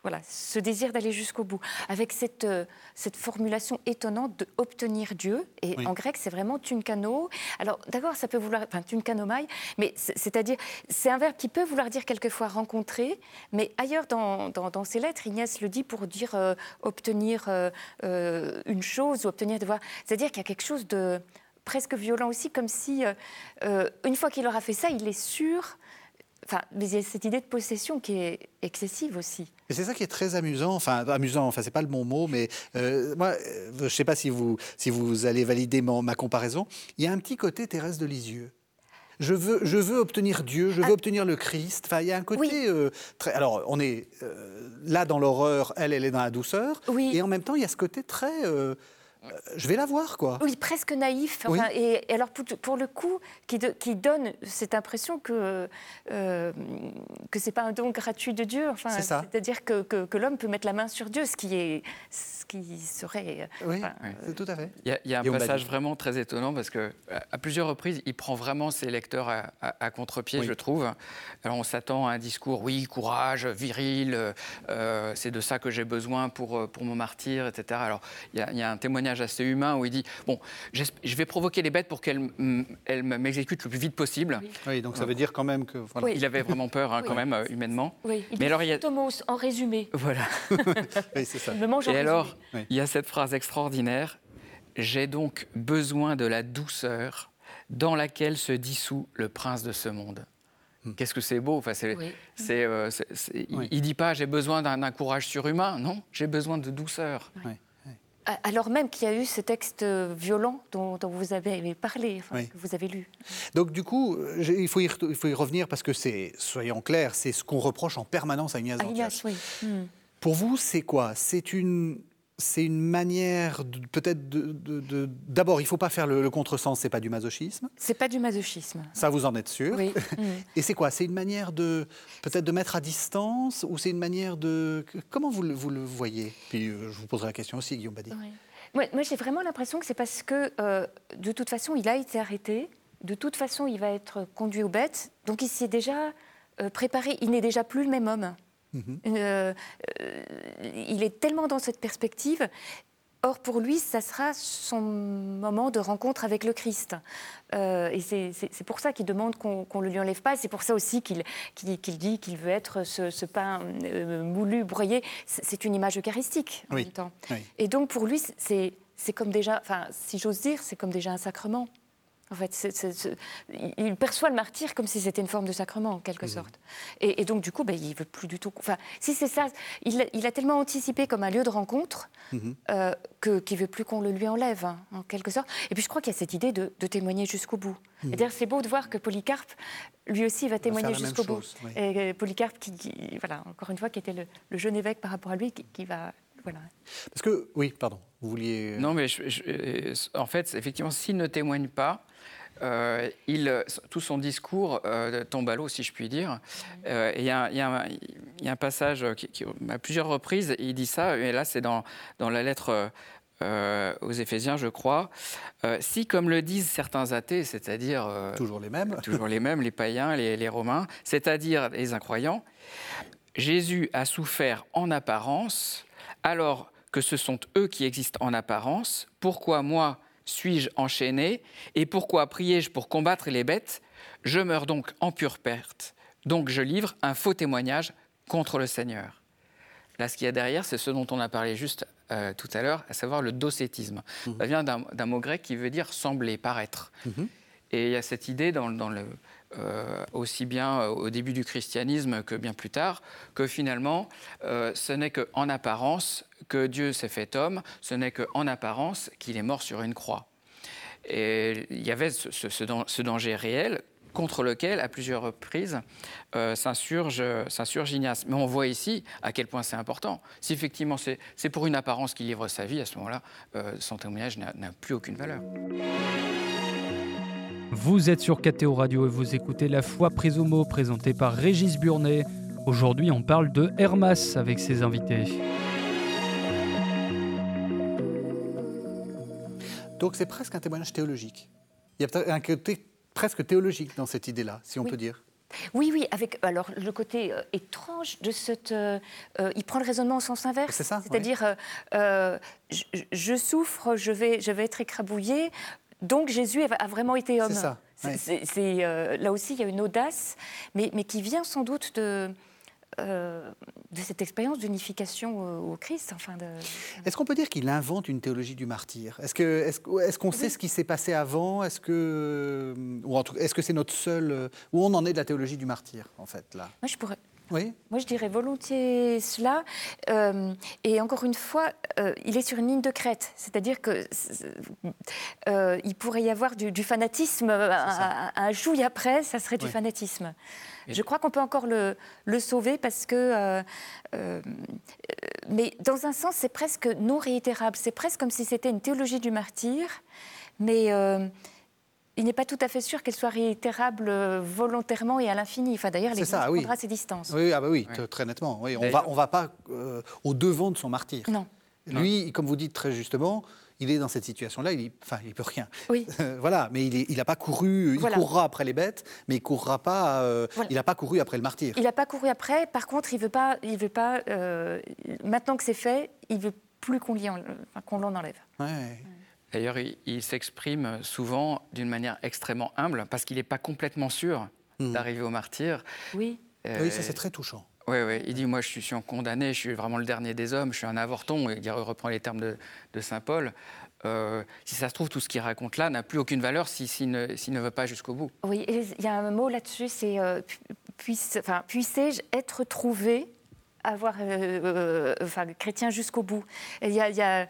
voilà, ce désir d'aller jusqu'au bout, avec cette, euh, cette formulation étonnante de obtenir Dieu. Et en grec, c'est vraiment tunkano. Alors, d'accord, ça peut vouloir, enfin, tunkanomai, mais c'est-à-dire, c'est un verbe qui peut vouloir dire quelquefois rencontrer, mais ailleurs dans, dans, ses lettres, Ignace le dit pour dire euh, obtenir euh, une chose ou obtenir de voir. C'est-à-dire qu'il y a quelque chose de presque violent aussi, comme si, une fois qu'il aura fait ça, il est sûr Enfin, mais il y a cette idée de possession qui est excessive aussi. C'est ça qui est très amusant, enfin amusant, enfin c'est pas le bon mot, mais euh, moi, euh, je sais pas si vous, si vous allez valider ma comparaison, il y a un petit côté Thérèse de Lisieux. Je veux, je veux obtenir Dieu, je veux ah. obtenir le Christ. Enfin, il y a un côté euh, très. Alors, on est là dans l'horreur, elle, elle est dans la douceur. Oui. Et en même temps, il y a ce côté très je vais la voir, quoi. Oui, presque naïf. et, alors, pour, le coup, qui, qui, donne cette impression que euh, que c'est pas un don gratuit de Dieu. Enfin, c'est-à-dire que, que, l'homme peut mettre la main sur Dieu, ce qui est ce qui serait. Oui, tout à fait. Il y a, un passage vraiment très étonnant parce que à plusieurs reprises, il prend vraiment ses lecteurs à, contre-pied, je trouve. Alors, on s'attend à un discours, oui, courage, viril, euh, c'est de ça que j'ai besoin pour pour mon martyr, etc. Alors, il y, y a un témoignage assez humain où il dit Bon, je vais provoquer les bêtes pour qu'elles m'exécutent le plus vite possible. Oui, donc ça veut dire quand même que. Il avait vraiment peur, hein, quand même, euh, humainement. Oui, il Mais alors, il y a... Tomos, en résumé. Voilà. oui, c'est ça. Il me mange en Et alors, il y a cette phrase extraordinaire J'ai donc besoin de la douceur dans laquelle se dissout le prince de ce monde. Hmm. Qu'est-ce que c'est beau enfin, c'est, euh, Il ne dit pas j'ai besoin d'un, courage surhumain, non, j'ai besoin de douceur. Alors même qu'il y a eu ce texte violent dont, vous avez parlé, que vous avez lu. Donc du coup, il faut, y, il faut y revenir parce que c'est, soyons clairs, c'est ce qu'on reproche en permanence à Ignace Ignace, oui. Hmm. Pour vous, c'est quoi? C'est une c'est une manière peut-être de, d'abord il faut pas faire le, contresens c'est pas du masochisme. C'est pas du masochisme. Ça vous en êtes sûr. Oui. Mm. et c'est quoi? C'est une manière de peut-être de mettre à distance ou c'est une manière de comment vous le, vous le voyez? Puis euh, je vous poserai la question aussi Guillaume Badi moi, j'ai vraiment l'impression que c'est parce que euh, de toute façon il a été arrêté de toute façon il va être conduit aux bêtes donc il s'est déjà euh, préparé il n'est déjà plus le même homme Mhm. Euh, euh, il est tellement dans cette perspective. Or, pour lui, ça sera son moment de rencontre avec le Christ. Euh, et c'est pour ça qu'il demande qu'on ne le lui enlève pas. C'est pour ça aussi qu'il dit qu'il veut être ce, pain moulu, broyé. C'est une image eucharistique en même temps. Et donc, pour lui, c'est comme déjà, enfin, si j'ose dire, c'est comme déjà un sacrement. En fait, il perçoit le martyr comme si c'était une forme de sacrement, en quelque sorte. Et, donc, du coup, ben, il veut plus du tout. Enfin, si c'est ça, il, a tellement anticipé comme un lieu de rencontre mhm. euh, qu'il ne veut plus qu'on le lui enlève, hein, en quelque sorte. Et puis, je crois qu'il y a cette idée de, témoigner jusqu'au bout. Et d'ailleurs, c'est beau de voir que Polycarpe, lui aussi, va témoigner jusqu'au bout. Et Polycarpe, qui, voilà, encore une fois, qui était le, jeune évêque par rapport à lui, qui, va voilà. Parce que, oui, pardon, vous vouliez. Non, mais en fait, effectivement, s'il ne témoigne pas, euh, il, tout son discours euh, tombe à l'eau, si je puis dire. Euh, il y, a un passage qui, à plusieurs reprises, il dit ça, et là c'est dans, dans la lettre aux Éphésiens, je crois. si, comme le disent certains athées, c'est-à-dire... toujours les mêmes. toujours les mêmes, les païens, les, les Romains, c'est-à-dire les incroyants, Jésus a souffert en apparence, alors que ce sont eux qui existent en apparence, pourquoi moi suis-je enchaîné Et pourquoi priais-je pour combattre les bêtes? Je meurs donc en pure perte. Donc je livre un faux témoignage contre le Seigneur. Là, ce qu'il y a derrière, c'est ce dont on a parlé juste euh, tout à l'heure, à savoir le docétisme. Mhm. Ça vient d'un mot grec qui veut dire sembler, paraître. Mhm. Et il y a cette idée dans, le, euh, aussi bien au début du christianisme que bien plus tard, que finalement, euh, ce n'est qu'en apparence que Dieu s'est fait homme, ce n'est qu'en apparence qu'il est mort sur une croix. Et il y avait ce, danger réel contre lequel, à plusieurs reprises, euh, s'insurge Ignace. Mais on voit ici à quel point c'est important. Si effectivement c'est pour une apparence qu'il livre sa vie, à ce moment-là, son témoignage n'a plus aucune valeur. Vous êtes sur KTO Radio et vous écoutez La foi prise au mot présentée par Régis Burnet. Aujourd'hui, on parle de Hermas avec ses invités. Donc c'est presque un témoignage théologique. Il y a un côté presque théologique dans cette idée-là, si on peut dire. Oui, oui, avec alors le côté euh, étrange de cette. Euh, euh, il prend le raisonnement au sens inverse. C'est ça. C'est-à-dire, je, je, souffre, je vais, je vais être écrabouillé. Donc Jésus a vraiment été homme. C'est ça. Euh, là aussi, il y a une audace, mais, mais qui vient sans doute de, euh, de cette expérience d'unification au, Christ. Enfin de... Est-ce qu'on peut dire qu'il invente une théologie du martyr? Est-ce qu'on est, est sait ce qui s'est passé avant? Est-ce que, ou est-ce que c'est notre seul où on en est de la théologie du martyr en fait là? Moi, je pourrais, oui. Moi, je dirais volontiers cela. Euh, et encore une fois, euh, il est sur une ligne de crête. C'est-à-dire qu'il euh, pourrait y avoir du, fanatisme. Un, un, jouille après, ça serait du fanatisme. Je crois qu'on peut encore le, le, sauver parce que. mais dans un sens, c'est presque non réitérable. C'est presque comme si c'était une théologie du martyr. Mais il n'est pas tout à fait sûr qu'elle soit réitérable euh, volontairement et à l'infini. Enfin, D'ailleurs, l'Église prendra ses distances. Oui, ah bah oui, très nettement. Oui, on ne va, on va pas euh, au devant de son martyr. Non. Lui, comme vous dites très justement, il est dans cette situation-là, il, enfin, il peut rien. Oui. voilà, mais il n'a pas couru, il courra après les bêtes, mais il courra pas, euh, il n'a pas couru après le martyr. Il n'a pas couru après, par contre, il veut pas, il veut pas maintenant que c'est fait, il veut plus qu'on l'en enlève. Ouais. D'ailleurs, il, s'exprime souvent d'une manière extrêmement humble parce qu'il n'est pas complètement sûr hmm. d'arriver au martyr. Oui. Euh, oui, ça c'est très touchant. Oui, oui. Il dit Moi, je suis condamné, je suis vraiment le dernier des hommes, je suis un avorton. Il reprend les termes de, Saint Paul. si ça se trouve, tout ce qu'il raconte là n'a plus aucune valeur s'il ne, ne, va pas jusqu'au bout. Oui, il y a un mot là-dessus, c'est puisse, enfin, puissais-je être trouvé avoir euh, enfin, chrétien jusqu'au bout. Il y a, il y a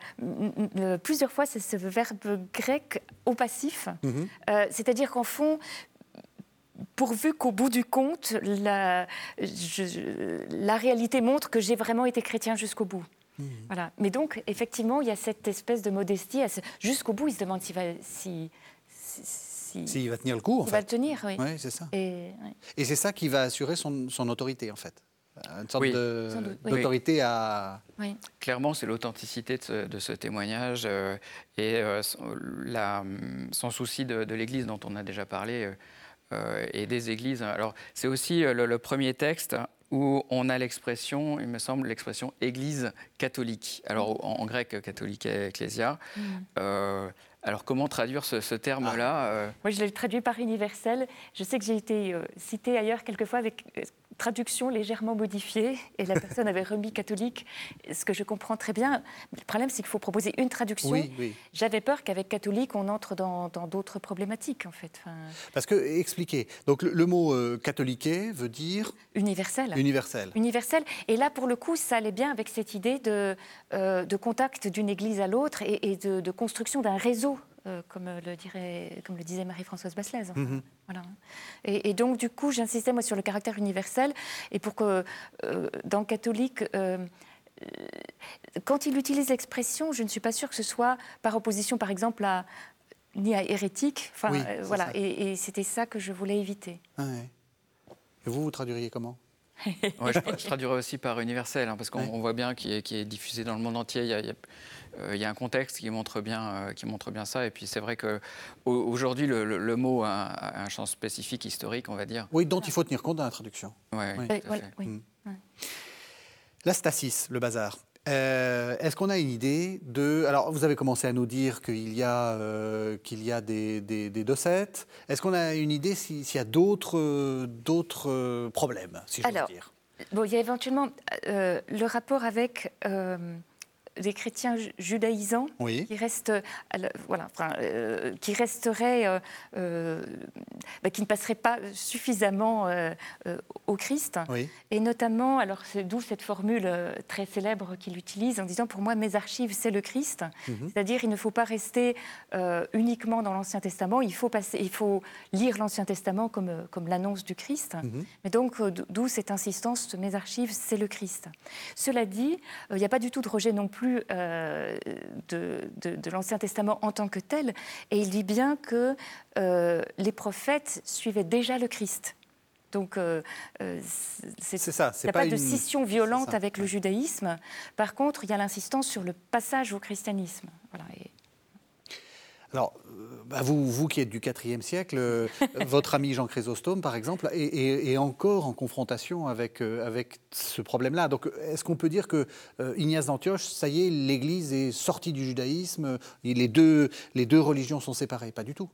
plusieurs fois ce verbe grec au passif, mhm. c'est-à-dire qu'en fond, pourvu qu'au bout du compte, la, la réalité montre que j'ai vraiment été chrétien jusqu'au bout. Mmh. Voilà. Mais donc, effectivement, il y a cette espèce de modestie. Jusqu'au bout, il se demande s'il va, si, si, va tenir le coup. En il va le tenir, oui. C'est ça. Et, Et c'est ça qui va assurer son, son, autorité, en fait. Une sorte d'autorité à. Clairement, c'est l'authenticité de, ce témoignage euh, et euh, la, son souci de, l'Église dont on a déjà parlé. Euh, euh, et des églises. Alors, c'est aussi euh, le, premier texte où on a l'expression, il me semble, l'expression Église catholique. Alors, en, grec, catholique ecclésia. Mm. Euh, alors, comment traduire ce, terme-là ah. Moi, je l'ai traduit par universel. Je sais que j'ai été cité ailleurs quelquefois avec traduction légèrement modifiée et la personne avait remis catholique, ce que je comprends très bien. Le problème, c'est qu'il faut proposer une traduction. J'avais peur qu'avec catholique, on entre dans d'autres problématiques, en fait. Parce que, expliquez, donc le, mot euh, catholiqué veut dire Universel. Universel. Universel. Et là, pour le coup, ça allait bien avec cette idée de, euh, de contact d'une église à l'autre et, de, de, construction d'un réseau euh, comme, le dirait, comme le disait Marie-Françoise Basselès. Mhm. voilà. Et, donc, du coup, j'insistais moi sur le caractère universel, et pour que, euh, dans catholique, euh, quand il utilise l'expression, je ne suis pas sûre que ce soit par opposition, par exemple, à ni à hérétique. Enfin, voilà. Et, c'était ça que je voulais éviter. Ah et vous, vous traduiriez comment? Je, traduirais aussi par universel, hein, parce qu'on voit bien qu'il est, est, diffusé dans le monde entier. Il y a, euh, il y a un contexte qui montre bien, euh, qui montre bien ça. Et puis c'est vrai qu'aujourd'hui, le, le, mot a, un champ spécifique, historique, on va dire. Oui, dont il faut tenir compte dans la traduction. Ouais, oui, mm. La stasis, le bazar. Euh, est-ce qu'on a une idée de... Alors, vous avez commencé à nous dire qu'il y a, qu'il y a des, des, des docettes. Est-ce qu'on a une idée s'il y a d'autres, d'autres problèmes, si je Alors, dire? Bon, il y a éventuellement le rapport avec des chrétiens judaïsants qui restent, voilà, euh, qui resteraient, euh, bah, qui ne passeraient pas suffisamment euh, au Christ. Et notamment, alors c'est d'où cette formule très célèbre qu'il utilise en disant pour moi mes archives c'est le Christ, mhm. c'est-à-dire il ne faut pas rester uniquement dans l'Ancien Testament, il faut passer, il faut lire l'Ancien Testament comme comme l'annonce du Christ. Mhm. Mais donc d'où cette insistance mes archives c'est le Christ. Cela dit, il n'y a pas du tout de rejet non plus euh, de, l'Ancien Testament en tant que tel, et il dit bien que euh, les prophètes suivaient déjà le Christ. Donc, euh, c'est ça. Il n'y a pas, de scission violente avec le judaïsme. Par contre, il y a l'insistance sur le passage au christianisme. Voilà. Alors, bah, vous, vous qui êtes du IVe siècle, euh, votre ami Jean Chrysostome, par exemple, est, encore en confrontation avec, euh, avec ce problème-là. Donc, est-ce qu'on peut dire que euh, Ignace d'Antioche, ça y est, l'Église est sortie du judaïsme, les deux, les deux religions sont séparées? Pas du tout.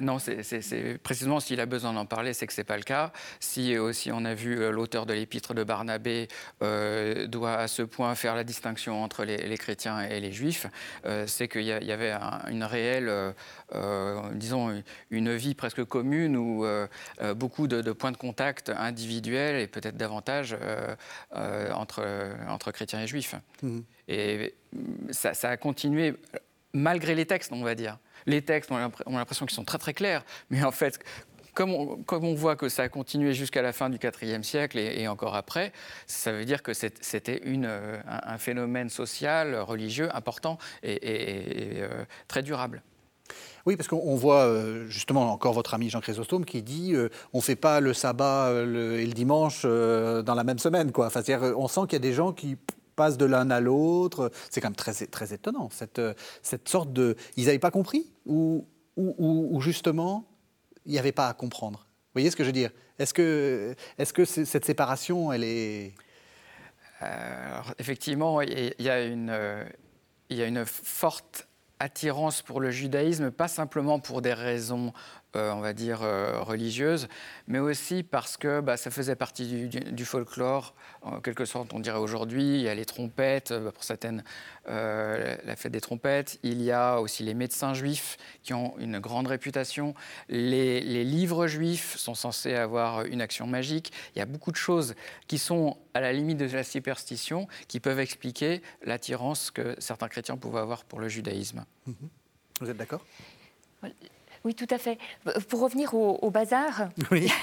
Non, c'est précisément s'il a besoin d'en parler, c'est que ce n'est pas le cas. Si aussi on a vu euh, l'auteur de l'épître de Barnabé euh, doit à ce point faire la distinction entre les, chrétiens et les juifs, euh, c'est qu'il y, avait une réelle, disons, une vie presque commune où beaucoup de, points de contact individuels et peut-être davantage entre, entre chrétiens et juifs. Mmh. Et ça, ça a continué malgré les textes, on va dire les textes, on a l'impression qu'ils sont très très clairs, mais en fait, comme on, voit que ça a continué jusqu'à la fin du IVe siècle et, encore après, ça veut dire que c'était euh, un, phénomène social, religieux important et, euh, très durable. Oui, parce qu'on voit euh, justement encore votre ami Jean Chrysostome qui dit on ne fait pas le sabbat et le dimanche dans la même semaine. Quoi. Enfin, on sent qu'il y a des gens qui passent de l'un à l'autre. C'est quand même très, très étonnant, cette, cette sorte de... Ils n'avaient pas compris ou, ou, justement, il n'y avait pas à comprendre Vous voyez ce que je veux dire? Est-ce que, est -ce que cette séparation, elle est... Euh, effectivement, il y, a une, euh, il y a une forte attirance pour le judaïsme, pas simplement pour des raisons on va dire, religieuse, mais aussi parce que bah, ça faisait partie du, folklore, en quelque sorte, on dirait aujourd'hui. Il y a les trompettes, pour certaines, la fête des trompettes. Il y a aussi les médecins juifs qui ont une grande réputation. Les, les livres juifs sont censés avoir une action magique. Il y a beaucoup de choses qui sont à la limite de la superstition, qui peuvent expliquer l'attirance que certains chrétiens pouvaient avoir pour le judaïsme. Vous êtes d'accord? Oui, tout à fait. Pour revenir au, bazar, oui.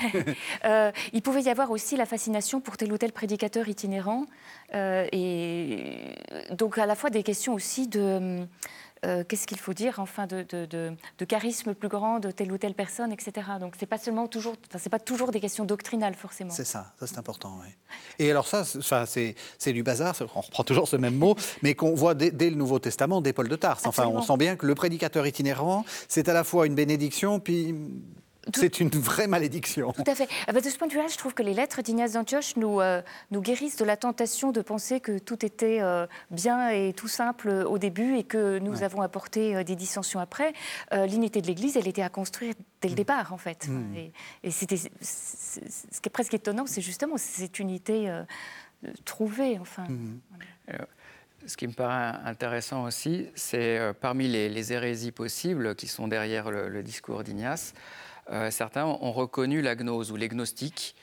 Euh, il pouvait y avoir aussi la fascination pour tel ou tel prédicateur itinérant, euh, et donc à la fois des questions aussi de euh, qu'est-ce qu'il faut dire, enfin, de, de, charisme plus grand de telle ou telle personne, etc. Donc, c'est pas seulement toujours, c'est pas toujours des questions doctrinales forcément. C'est ça, ça c'est important. Oui. Et alors ça, c'est du bazar. On reprend toujours ce même mot, mais qu'on voit dès, le Nouveau Testament, dès Paul de Tarse. Enfin, on sent bien que le prédicateur itinérant, c'est à la fois une bénédiction, puis c'est une vraie malédiction. Tout à fait. Ah bah, de ce point de vue-là, je trouve que les lettres d'Ignace d'Antioche nous, euh, nous guérissent de la tentation de penser que tout était euh, bien et tout simple au début et que nous avons apporté euh, des dissensions après. L'unité de l'Église, elle était à construire dès le mm. départ, en fait. Mm. Et, c'était, ce qui est presque étonnant, c'est justement cette unité trouvée, enfin. Mm. Ce qui me paraît intéressant aussi, c'est parmi les, hérésies possibles qui sont derrière le, le discours d'Ignace, euh, certains ont reconnu la gnose ou les gnostiques.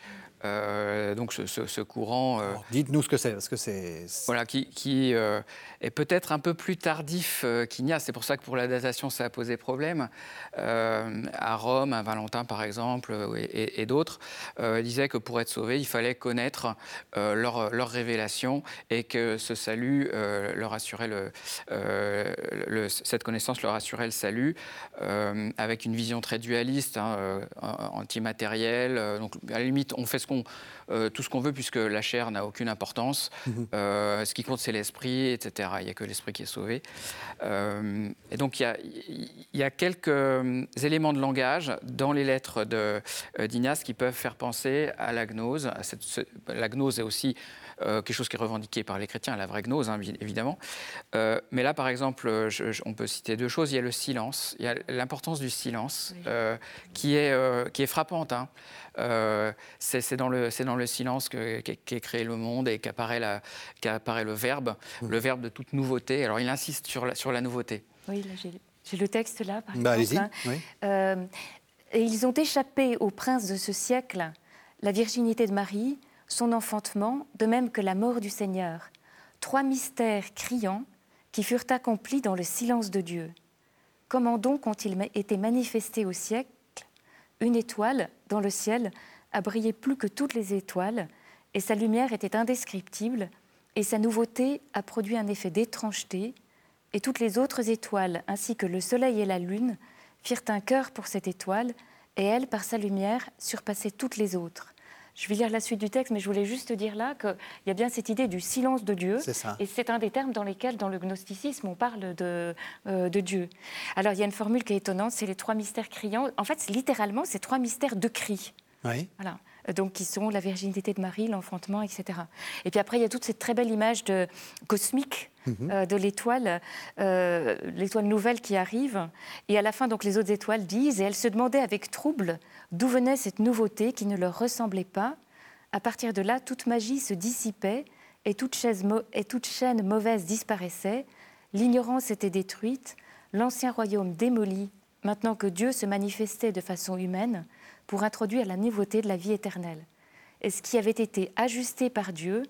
Euh, donc ce, courant. Euh, dites-nous ce que c'est, parce que c'est. Voilà, qui, qui est peut-être un peu plus tardif qu'Ignace. C'est pour ça que pour la datation, ça a posé problème. à Rome, à Valentin, par exemple, et, d'autres, disaient que pour être sauvé, il fallait connaître leur, leur, révélation et que ce salut leur assurait le, le, cette connaissance leur assurait le salut, avec une vision très dualiste, hein, antimatérielle. donc à la limite, on fait ce euh, tout ce qu'on veut, puisque la chair n'a aucune importance. Mhm. Euh, ce qui compte, c'est l'esprit, etc. Il n'y a que l'esprit qui est sauvé. Euh, et donc, il y, a, quelques éléments de langage dans les lettres d'Ignace qui peuvent faire penser à la gnose. la gnose est aussi euh, quelque chose qui est revendiqué par les chrétiens, la vraie gnose, hein, évidemment. Euh, mais là, par exemple, on peut citer deux choses. Il y a le silence, il y a l'importance du silence, euh, qui, est, qui est frappante. Hein. c'est dans, le, dans le silence qu'est créé le monde et qu'apparaît le verbe, mmh. le verbe de toute nouveauté. Alors, il insiste sur la, sur la nouveauté. Oui, j'ai le texte là, par bah, exemple. Hein. et ils ont échappé au prince de ce siècle la virginité de Marie, son enfantement, de même que la mort du Seigneur, trois mystères criants qui furent accomplis dans le silence de Dieu. Comment donc ont-ils été manifestés au siècle? Une étoile, dans le ciel, a brillé plus que toutes les étoiles, et sa lumière était indescriptible, et sa nouveauté a produit un effet d'étrangeté, et toutes les autres étoiles, ainsi que le soleil et la lune, firent un cœur pour cette étoile, et elle, par sa lumière, surpassait toutes les autres. Je vais lire la suite du texte, mais je voulais juste dire là qu'il y a bien cette idée du silence de Dieu. Et c'est un des termes dans lesquels, dans le gnosticisme, on parle de, euh, de Dieu. Alors, il y a une formule qui est étonnante, c'est les trois mystères criants. En fait, littéralement, c'est trois mystères de cri. Oui. Voilà donc qui sont la virginité de Marie, l'enfantement, etc. Et puis après, il y a toute cette très belle image de, cosmique mhm. euh, de l'étoile, euh, l'étoile nouvelle qui arrive. Et à la fin, donc, les autres étoiles disent, et elles se demandaient avec trouble d'où venait cette nouveauté qui ne leur ressemblait pas. À partir de là, toute magie se dissipait et toute, et toute chaîne mauvaise disparaissait. L'ignorance était détruite, l'ancien royaume démoli, maintenant que Dieu se manifestait de façon humaine pour introduire la nouveauté de la vie éternelle. Et ce qui avait été ajusté par Dieu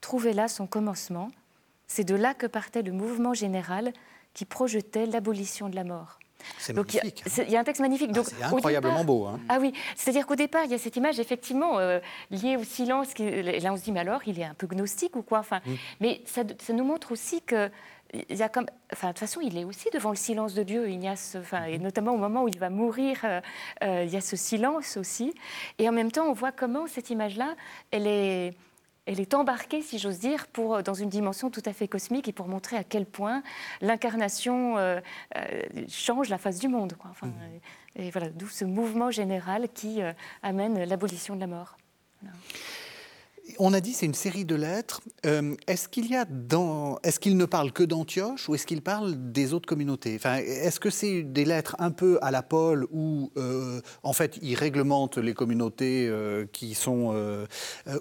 trouvait là son commencement. C'est de là que partait le mouvement général qui projetait l'abolition de la mort. C'est magnifique. Il y, a un texte magnifique. Ah, c'est incroyablement beau. Hein. Ah oui, c'est-à-dire qu'au départ, il y a cette image effectivement euh, liée au silence. Qui, là, on se dit, mais alors, il est un peu gnostique ou quoi? Enfin, mm. Mais ça, ça, nous montre aussi que il y a comme, enfin, de toute façon, il est aussi devant le silence de Dieu, Ignace, enfin, et mhm. notamment au moment où il va mourir, euh, euh, il y a ce silence aussi. Et en même temps, on voit comment cette image-là, elle est, elle est embarquée, si j'ose dire, pour, dans une dimension tout à fait cosmique et pour montrer à quel point l'incarnation euh, change la face du monde. Quoi. Enfin, mhm. Et voilà, d'où ce mouvement général qui amène l'abolition de la mort. On a dit c'est une série de lettres. Euh, est-ce qu'il y a dans, est-ce qu'il ne parle que d'Antioche ou est-ce qu'il parle des autres communautés? Enfin, est-ce que c'est des lettres un peu à la Paul où euh, en fait il réglemente les communautés euh, qui sont,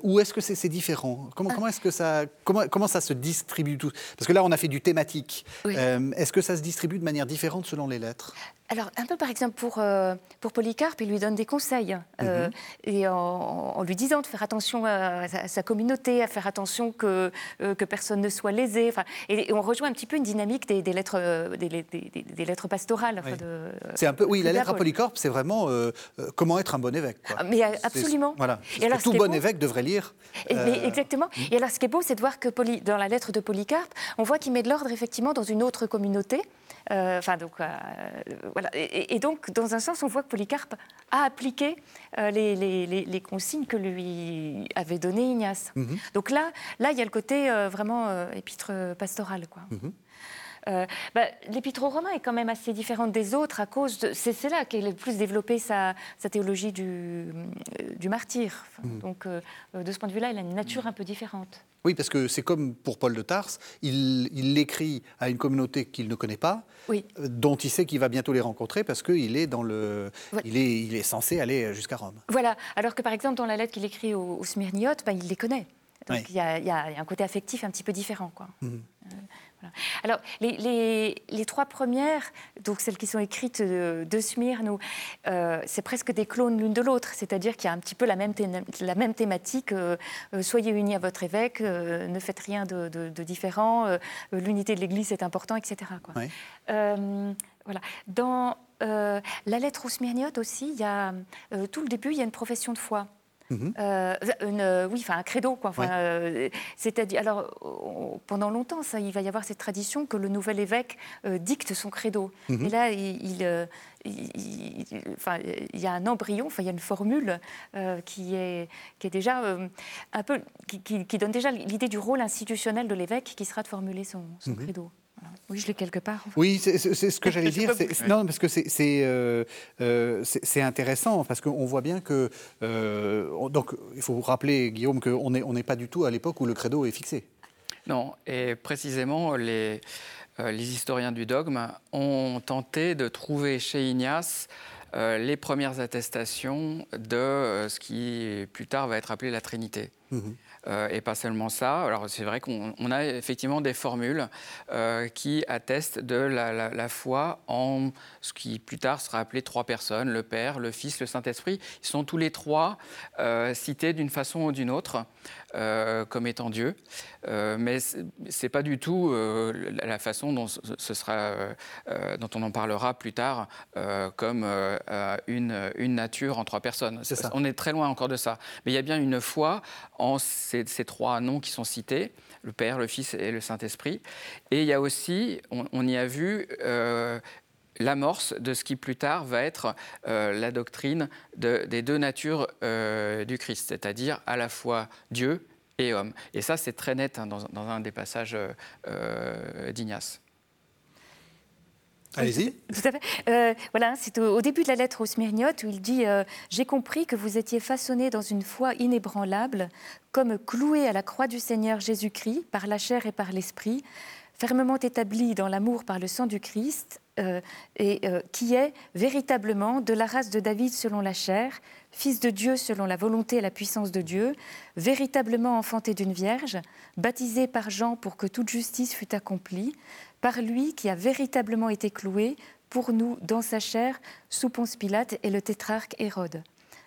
ou est-ce que c'est, différent? Comment, comment est-ce que ça, comment, comment ça se distribue tout? Parce que là on a fait du thématique. est-ce que ça se distribue de manière différente selon les lettres? Alors, un peu par exemple pour, euh, pour Polycarpe, il lui donne des conseils, euh, mhm. et en, lui disant de faire attention à, sa communauté, à faire attention que, euh, que personne ne soit lésé. Enfin, et, on rejoint un petit peu une dynamique des, lettres, des, des, lettres pastorales. c'est un peu, oui, la lettre à Polycarpe, c'est vraiment comment être un bon évêque. Ah, mais absolument. Voilà. Et alors, tout bon évêque devrait lire. exactement. Hmm. Et alors, ce qui est beau, c'est de voir que dans la lettre de Polycarpe, on voit qu'il met de l'ordre effectivement dans une autre communauté. Euh, enfin, donc, euh, voilà. Et, donc, dans un sens, on voit que Polycarpe a appliqué euh, les, consignes que lui avait données Ignace. Mhm. Donc là, là, il y a le côté vraiment épître pastoral, quoi. Mhm. Euh, bah, L'épître aux Romains est quand même assez différente des autres à cause de. C'est là qu'elle a le plus développé sa, théologie du, euh, du martyr. Hmm. Donc, euh, de ce point de vue-là, il a une nature un peu différente. Oui, parce que c'est comme pour Paul de Tarse, il l'écrit à une communauté qu'il ne connaît pas, dont il sait qu'il va bientôt les rencontrer parce qu'il est, dans le, il est, il est censé aller jusqu'à Rome. Voilà, alors que par exemple, dans la lettre qu'il écrit aux, aux Smyrniotes, ben, il les connaît. Donc il y, y, a un côté affectif un petit peu différent. Quoi. Alors, les, trois premières, donc celles qui sont écrites de, Smyrne, euh, c'est presque des clones l'une de l'autre, c'est-à-dire qu'il y a un petit peu la même, la même thématique euh, euh, soyez unis à votre évêque, ne faites rien de, différent, l'unité de l'Église est important, etc. voilà. Dans la lettre aux Smyrniotes aussi, il y a tout le début, il y a une profession de foi. Mhm. Euh, une, oui, enfin un credo, quoi. Euh, c'est-à-dire, alors pendant longtemps, ça, il va y avoir cette tradition que le nouvel évêque euh, dicte son credo. Mhm. Et là, il, y a un embryon, enfin, il y a une formule qui, est, qui est déjà un peu, qui, donne déjà l'idée du rôle institutionnel de l'évêque qui sera de formuler son, son mhm. credo. Oui, je l'ai quelque part. Oui, c'est ce que j'allais dire. non, parce que euh, euh, c'est intéressant, parce qu'on voit bien que. Euh, donc, il faut vous rappeler, Guillaume, qu'on n'est on pas du tout à l'époque où le credo est fixé. Non, et précisément, les, les historiens du dogme ont tenté de trouver chez Ignace les premières attestations de ce qui plus tard va être appelé la Trinité. Mhm. Euh, et pas seulement ça. Alors c'est vrai qu'on a effectivement des formules euh, qui attestent de la, foi en ce qui plus tard sera appelé trois personnes, le Père, le Fils, le Saint-Esprit. Ils sont tous les trois euh, cités d'une façon ou d'une autre. Euh, comme étant Dieu, euh, mais c'est pas du tout euh, la façon dont ce sera, dont on en parlera plus tard, comme une, une, nature en trois personnes. On est très loin encore de ça. Mais il y a bien une foi en ces, trois noms qui sont cités le Père, le Fils et le Saint-Esprit. Et il y a aussi, on, y a vu l'amorce de ce qui plus tard va être la doctrine des deux natures du Christ, c'est-à-dire à la fois Dieu et homme. Et ça, c'est très net hein, dans, un des passages euh, d'Ignace. Allez-y. Tout à fait. Euh, voilà, c'est au, début de la lettre aux Smyrniotes où il dit euh, J'ai compris que vous étiez façonné dans une foi inébranlable, comme cloué à la croix du Seigneur Jésus-Christ par la chair et par l'esprit, fermement établi dans l'amour par le sang du Christ, euh, et euh, qui est véritablement de la race de David selon la chair, fils de Dieu selon la volonté et la puissance de Dieu, véritablement enfanté d'une vierge, baptisé par Jean pour que toute justice fût accomplie, par lui qui a véritablement été cloué pour nous dans sa chair sous Ponce Pilate et le tétrarque Hérode.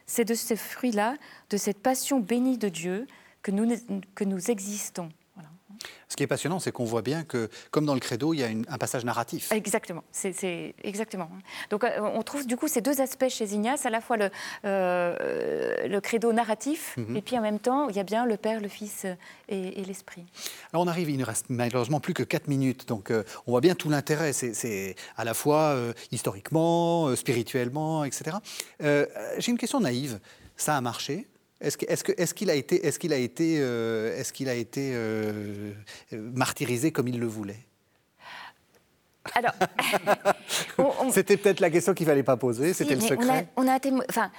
C'est de ce fruit-là, de cette passion bénie de Dieu, que nous, que nous existons. Ce qui est passionnant, c'est qu'on voit bien que, comme dans le credo, il y a un passage narratif. Exactement, c'est exactement. Donc, euh, on trouve du coup ces deux aspects chez Ignace, à la fois le, euh, le credo narratif, mhm. et puis en même temps, il y a bien le Père, le Fils et, l'Esprit. Alors, on arrive, il ne reste malheureusement plus que 4 minutes, donc euh, on voit bien tout l'intérêt. C'est à la fois historiquement, spirituellement, etc. J'ai une question naïve. Ça a marché? Est-ce qu'il a été, est-ce qu'il a été, euh, est-ce qu'il a été euh, martyrisé comme il le voulait? Alors, c'était peut-être la question qu'il fallait pas poser. C'était le secret. On a, enfin,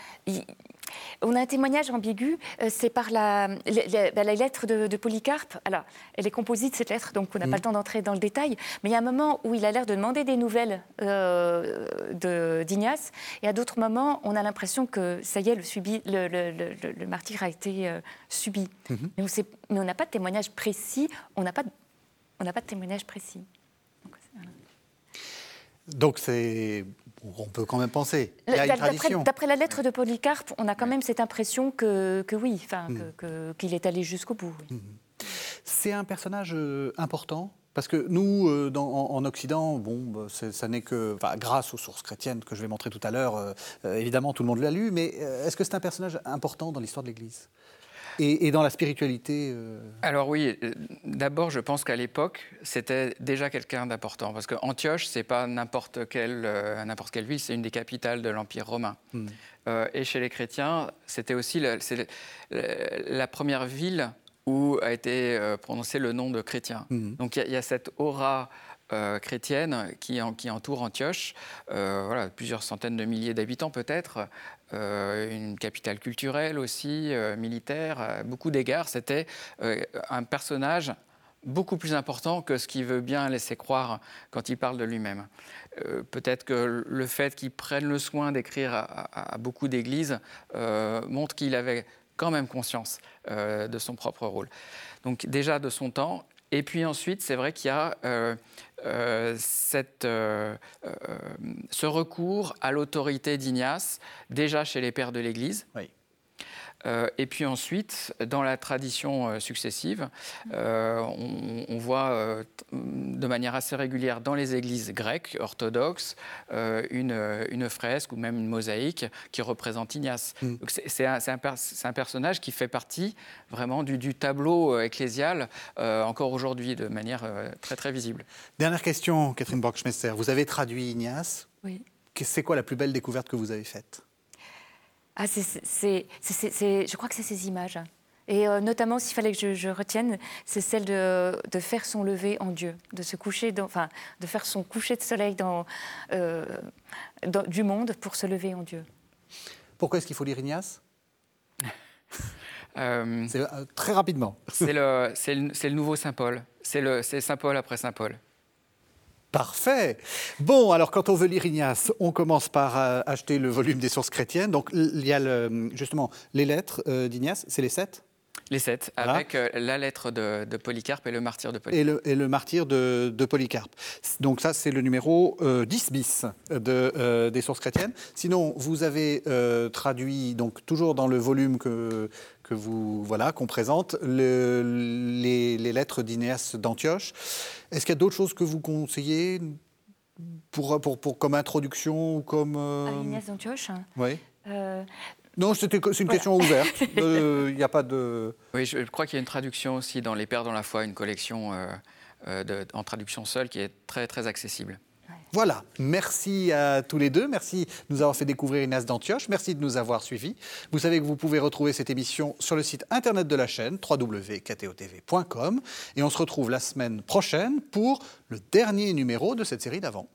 on a un témoignage ambigu, euh, c'est par la, la, bah, lettre de, Polycarpe. Alors, elle est composite, cette lettre, donc on n'a pas mm. le temps d'entrer dans le détail, mais il y a un moment où il a l'air de demander des nouvelles euh, d'Ignace, et à d'autres moments, on a l'impression que, ça y est, le, subi, le, le, martyr a été euh, subi. Mm-hmm. Mais on n'a pas de témoignage précis, on n'a pas, pas de témoignage précis. Donc c'est on peut quand même penser. D'après la lettre de Polycarpe, on a quand même cette impression que, oui, enfin, mm. qu'il est allé jusqu'au bout. Mm-hmm. C'est un personnage euh, important parce que nous, euh, en, Occident, bon, bah, ça n'est que grâce aux sources chrétiennes que je vais montrer tout à l'heure, euh, évidemment, tout le monde l'a lu, mais est-ce que c'est un personnage important dans l'histoire de l'Église? Et, dans la spiritualité euh, Alors oui, euh, d'abord je pense qu'à l'époque c'était déjà quelqu'un d'important parce que Antioche c'est pas n'importe quelle, euh, n'importe quelle ville, c'est une des capitales de l'Empire romain. Hmm. et chez les chrétiens, c'était aussi la, la, première ville où a été prononcé le nom de chrétien. Hmm. Donc il y, a cette aura euh, chrétienne qui, qui, entoure Antioche, euh, voilà, plusieurs centaines de milliers d'habitants peut-être, euh, une capitale culturelle aussi, militaire, beaucoup d'égards. C'était un personnage beaucoup plus important que ce qu'il veut bien laisser croire quand il parle de lui-même. Peut-être que le fait qu'il prenne le soin d'écrire à, beaucoup d'églises montre qu'il avait quand même conscience de son propre rôle. Donc déjà de son temps, et puis ensuite, c'est vrai qu'il y a euh, euh, euh, ce recours à l'autorité d'Ignace, déjà chez les pères de l'Église. Euh, et puis ensuite, dans la tradition euh, successive, euh, on, voit de manière assez régulière dans les églises grecques orthodoxes une, fresque ou même une mosaïque qui représente Ignace. Mm. C'est un, personnage qui fait partie vraiment du, tableau ecclésial encore aujourd'hui de manière très très visible. Dernière question, Catherine Borgschmester. Vous avez traduit Ignace. Oui. C'est quoi la plus belle découverte que vous avez faite? Ah, c'est, je crois que c'est ces images. Et euh, notamment, s'il fallait que je, retienne, c'est celle de, de, faire son lever en Dieu, de se coucher, dans, enfin, de faire son coucher de soleil dans, euh, du monde pour se lever en Dieu. Pourquoi est-ce qu'il faut lire Ignace? Euh, Très rapidement. C'est le, le, nouveau Saint Paul. C'est Saint Paul après Saint Paul. Parfait. Bon, alors quand on veut lire Ignace, on commence par euh, acheter le volume des sources chrétiennes. Donc il y a justement les lettres euh, d'Ignace, c'est les sept? Les sept, avec euh, la lettre de, Polycarpe et le martyr de Polycarpe. Et le, martyr de, Polycarpe. Donc ça, c'est le numéro 10 bis de, des sources chrétiennes. Sinon, vous avez traduit, donc toujours dans le volume que, que vous voilà qu'on présente les, lettres d'Inéas d'Antioche. Est-ce qu'il y a d'autres choses que vous conseillez pour, pour, pour comme introduction ou comme euh... Inéas d'Antioche? Oui. Euh... Non, c'est une question ouverte. Il n'y a pas de. Oui, je crois qu'il y a une traduction aussi dans Les Pères dans la foi, une collection euh, euh, en traduction seule qui est très très accessible. Voilà, merci à tous les deux. Merci de nous avoir fait découvrir Inès d'Antioche. Merci de nous avoir suivis. Vous savez que vous pouvez retrouver cette émission sur le site internet de la chaîne www.ktotv.com. Et on se retrouve la semaine prochaine pour le dernier numéro de cette série d'avant.